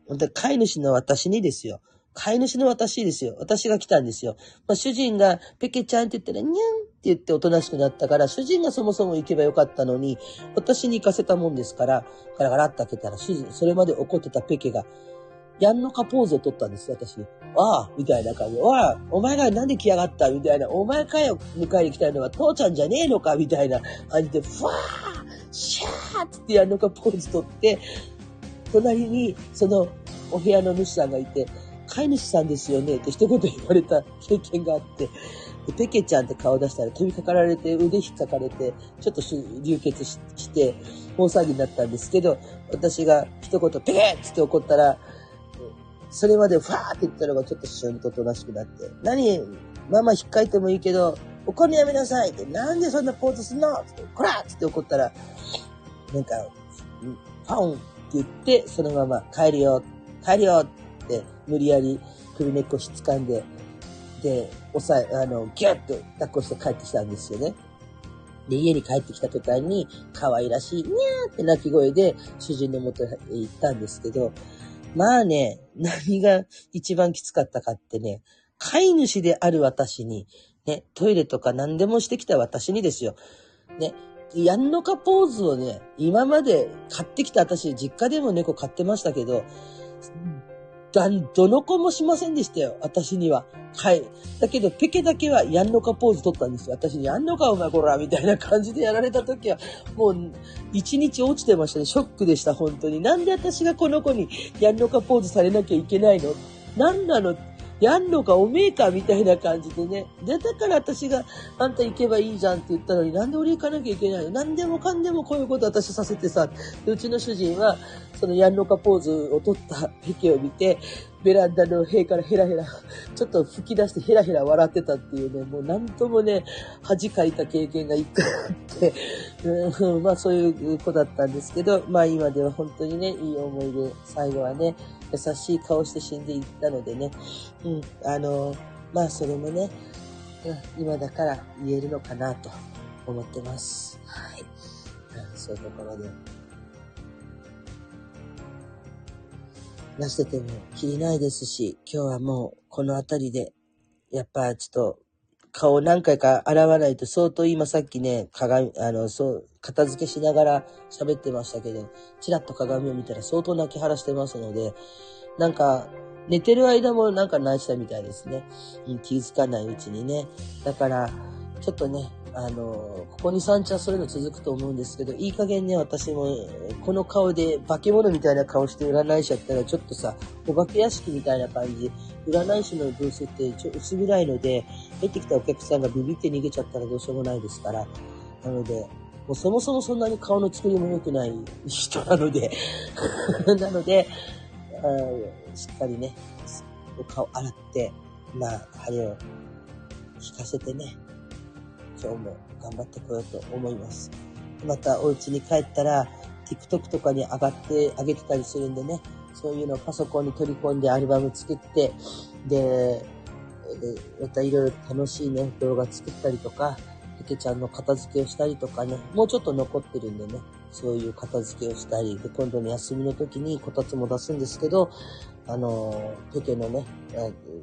本当飼い主の私にですよ。飼い主の私ですよ。私が来たんですよ。まあ、主人がペケちゃんって言ったら、にゃんって言っておとなしくなったから、主人がそもそも行けばよかったのに、私に行かせたもんですから、ガラガラって開けたら、主人、それまで怒ってたペケが、やんのかポーズを取ったんですよ、私。ああ、みたいな感じで。おい、お前がなんで来やがった？みたいな。お前かよ、迎えに来たのは父ちゃんじゃねえのか？みたいな感じで、ふわーシャーってやんのかポーズ取って、隣にそのお部屋の主さんがいて、飼い主さんですよね？って一言言われた経験があって、ペケちゃんって顔出したら飛びかかられて、腕引っかかれて、ちょっと流血して、大騒ぎになったんですけど、私が一言ペケッって怒ったら、それまでファーって言ったのがちょっとシュンととなしくなって、何、ママ引っかいてもいいけど、怒るのやめなさいって、なんでそんなポーズすんの？って、こら！って怒ったら、なんか、ファンって言って、そのまま帰るよ、帰るよって、無理やり首根っこしつかんで、で、押さえ、あの、ギュッと抱っこして帰ってきたんですよね。で、家に帰ってきた途端に、可愛らしい、にゃーって泣き声で、主人の元へ行ったんですけど、まあね、何が一番きつかったかってね、飼い主である私に、ね、トイレとか何でもしてきた私にですよ。ね、やんのかポーズをね、今まで買ってきた私、実家でも猫飼ってましたけど、だ、どの子もしませんでしたよ。私には。はい。だけど、ペケだけはやんのかポーズ取ったんですよ。私にやんのかお前こらみたいな感じでやられた時は、もう、一日落ちてましたね。ショックでした、本当に。なんで私がこの子にやんのかポーズされなきゃいけないの？なんなの？やんのかおめえかみたいな感じでね。で、だから私が、あんた行けばいいじゃんって言ったのに、なんで俺行かなきゃいけないの？なんでもかんでもこういうこと私させてさ。うちの主人は、そのやんのかポーズを取った壁を見て、ベランダの塀からヘラヘラ、ちょっと吹き出してヘラヘラ笑ってたっていうね、もうなんともね、恥かいた経験が一回あって、うん、まあそういう子だったんですけど、まあ今では本当にね、いい思いで、最後はね、優しい顔して死んでいったのでね、うん、あの、まあそれもね、うん、今だから言えるのかなと思ってます。はい。そういうところで。出しててもきりないですし、今日はもうこの辺りで、やっぱちょっと顔何回か洗わないと相当今さっきね、鏡、あの、そう、片付けしながら喋ってましたけど、ちらっと鏡を見たら相当泣き晴らしてますので、なんか、寝てる間もなんか泣いてたみたいですね。気づかないうちにね。だから、ちょっとね、あの、ここに3茶そういうの続くと思うんですけど、いい加減ね、私も、この顔で化け物みたいな顔して占い師やったら、ちょっとさ、お化け屋敷みたいな感じ、占い師のブースってちょ薄暗いので、入ってきたお客さんがビビって逃げちゃったらどうしようもないですから、なので、もうそもそもそんなに顔の作りも良くない人なので [LAUGHS] なので、しっかりね、お顔洗って、まあ、針を引かせてね、今日も頑張ってこようと思います。またお家に帰ったら、TikTok とかに上がってあげてたりするんでね、そういうのをパソコンに取り込んでアルバム作って、で、でまたいろいろ楽しいね、動画作ったりとか、ペケちゃんの片付けをしたりとかね、もうちょっと残ってるんでね、そういう片付けをしたり、で、今度の休みの時にこたつも出すんですけど、あの、ペケのね、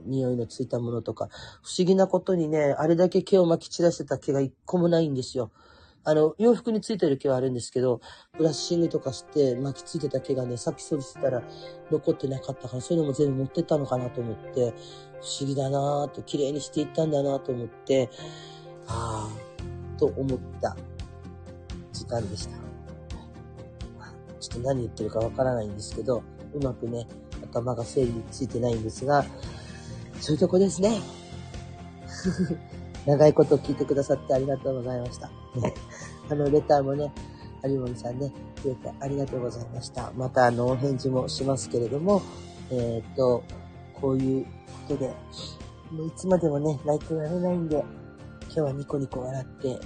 匂いのついたものとか、不思議なことにね、あれだけ毛を撒き散らしてた毛が一個もないんですよ。あの、洋服についてる毛はあるんですけど、ブラッシングとかして巻きついてた毛がね、先そりしてたら残ってなかったから、そういうのも全部持ってったのかなと思って、不思議だなぁと、綺麗にしていったんだなぁと思って、ああ、と思った時間でした。ちょっと何言ってるかわからないんですけど、うまくね、頭が整理ついてないんですが、そういうとこですね。[LAUGHS] 長いこと聞いてくださってありがとうございました。[LAUGHS] あの、レターもね、有森さんね、くれてありがとうございました。また、あの、お返事もしますけれども、えー、っと、こういうことで、もういつまでもね、泣いてられないんで、今日はニコニコ笑って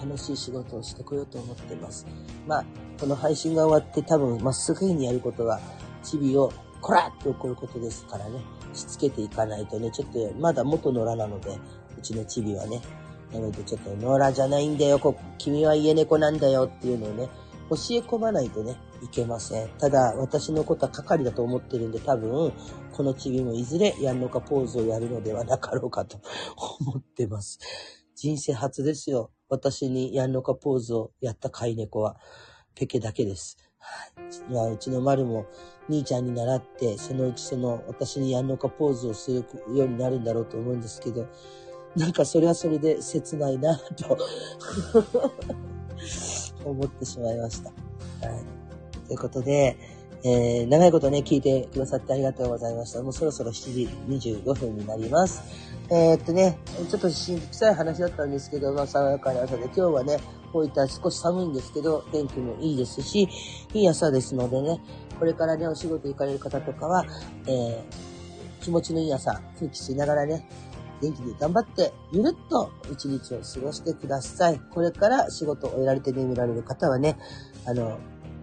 楽しい仕事をしてこようと思ってます。まあ、この配信が終わって多分まっすぐにやることは、チビをこらって怒ることですからね、しつけていかないとね、ちょっとまだ元のラなので、うちのチビはね。なのでちょっと、野良じゃないんだよ、君は家猫なんだよっていうのをね、教え込まないとね、いけません。ただ、私のことは係だと思ってるんで、多分、このチビもいずれやんのかポーズをやるのではなかろうかと [LAUGHS] 思ってます。人生初ですよ。私にやんのかポーズをやった飼い猫は、ペケだけです。はい。うちの丸も兄ちゃんに習って、そのうちその私にやんのかポーズをするようになるんだろうと思うんですけど、なんかそれはそれで切ないなと [LAUGHS] 思ってしまいました。はい。ということで、えー、長いことね、聞いてくださってありがとうございました。もうそろそろ7時25分になります。えー、っとね、ちょっと心臭い話だったんですけど、まあ、爽やかな朝で、今日はね、こういった少し寒いんですけど、天気もいいですし、いい朝ですのでね、これからね、お仕事行かれる方とかは、えー、気持ちのいい朝、空気吸いながらね、元気に頑張って、ゆるっと一日を過ごしてください。これから仕事を終えられて眠られる方はね、あの、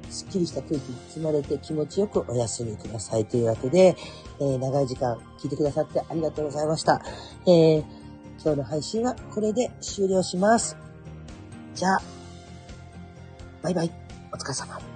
すっきりした空気に包まれて気持ちよくお休みください。というわけで、えー、長い時間聞いてくださってありがとうございました。えー、今日の配信はこれで終了します。じゃあ、バイバイ。お疲れ様。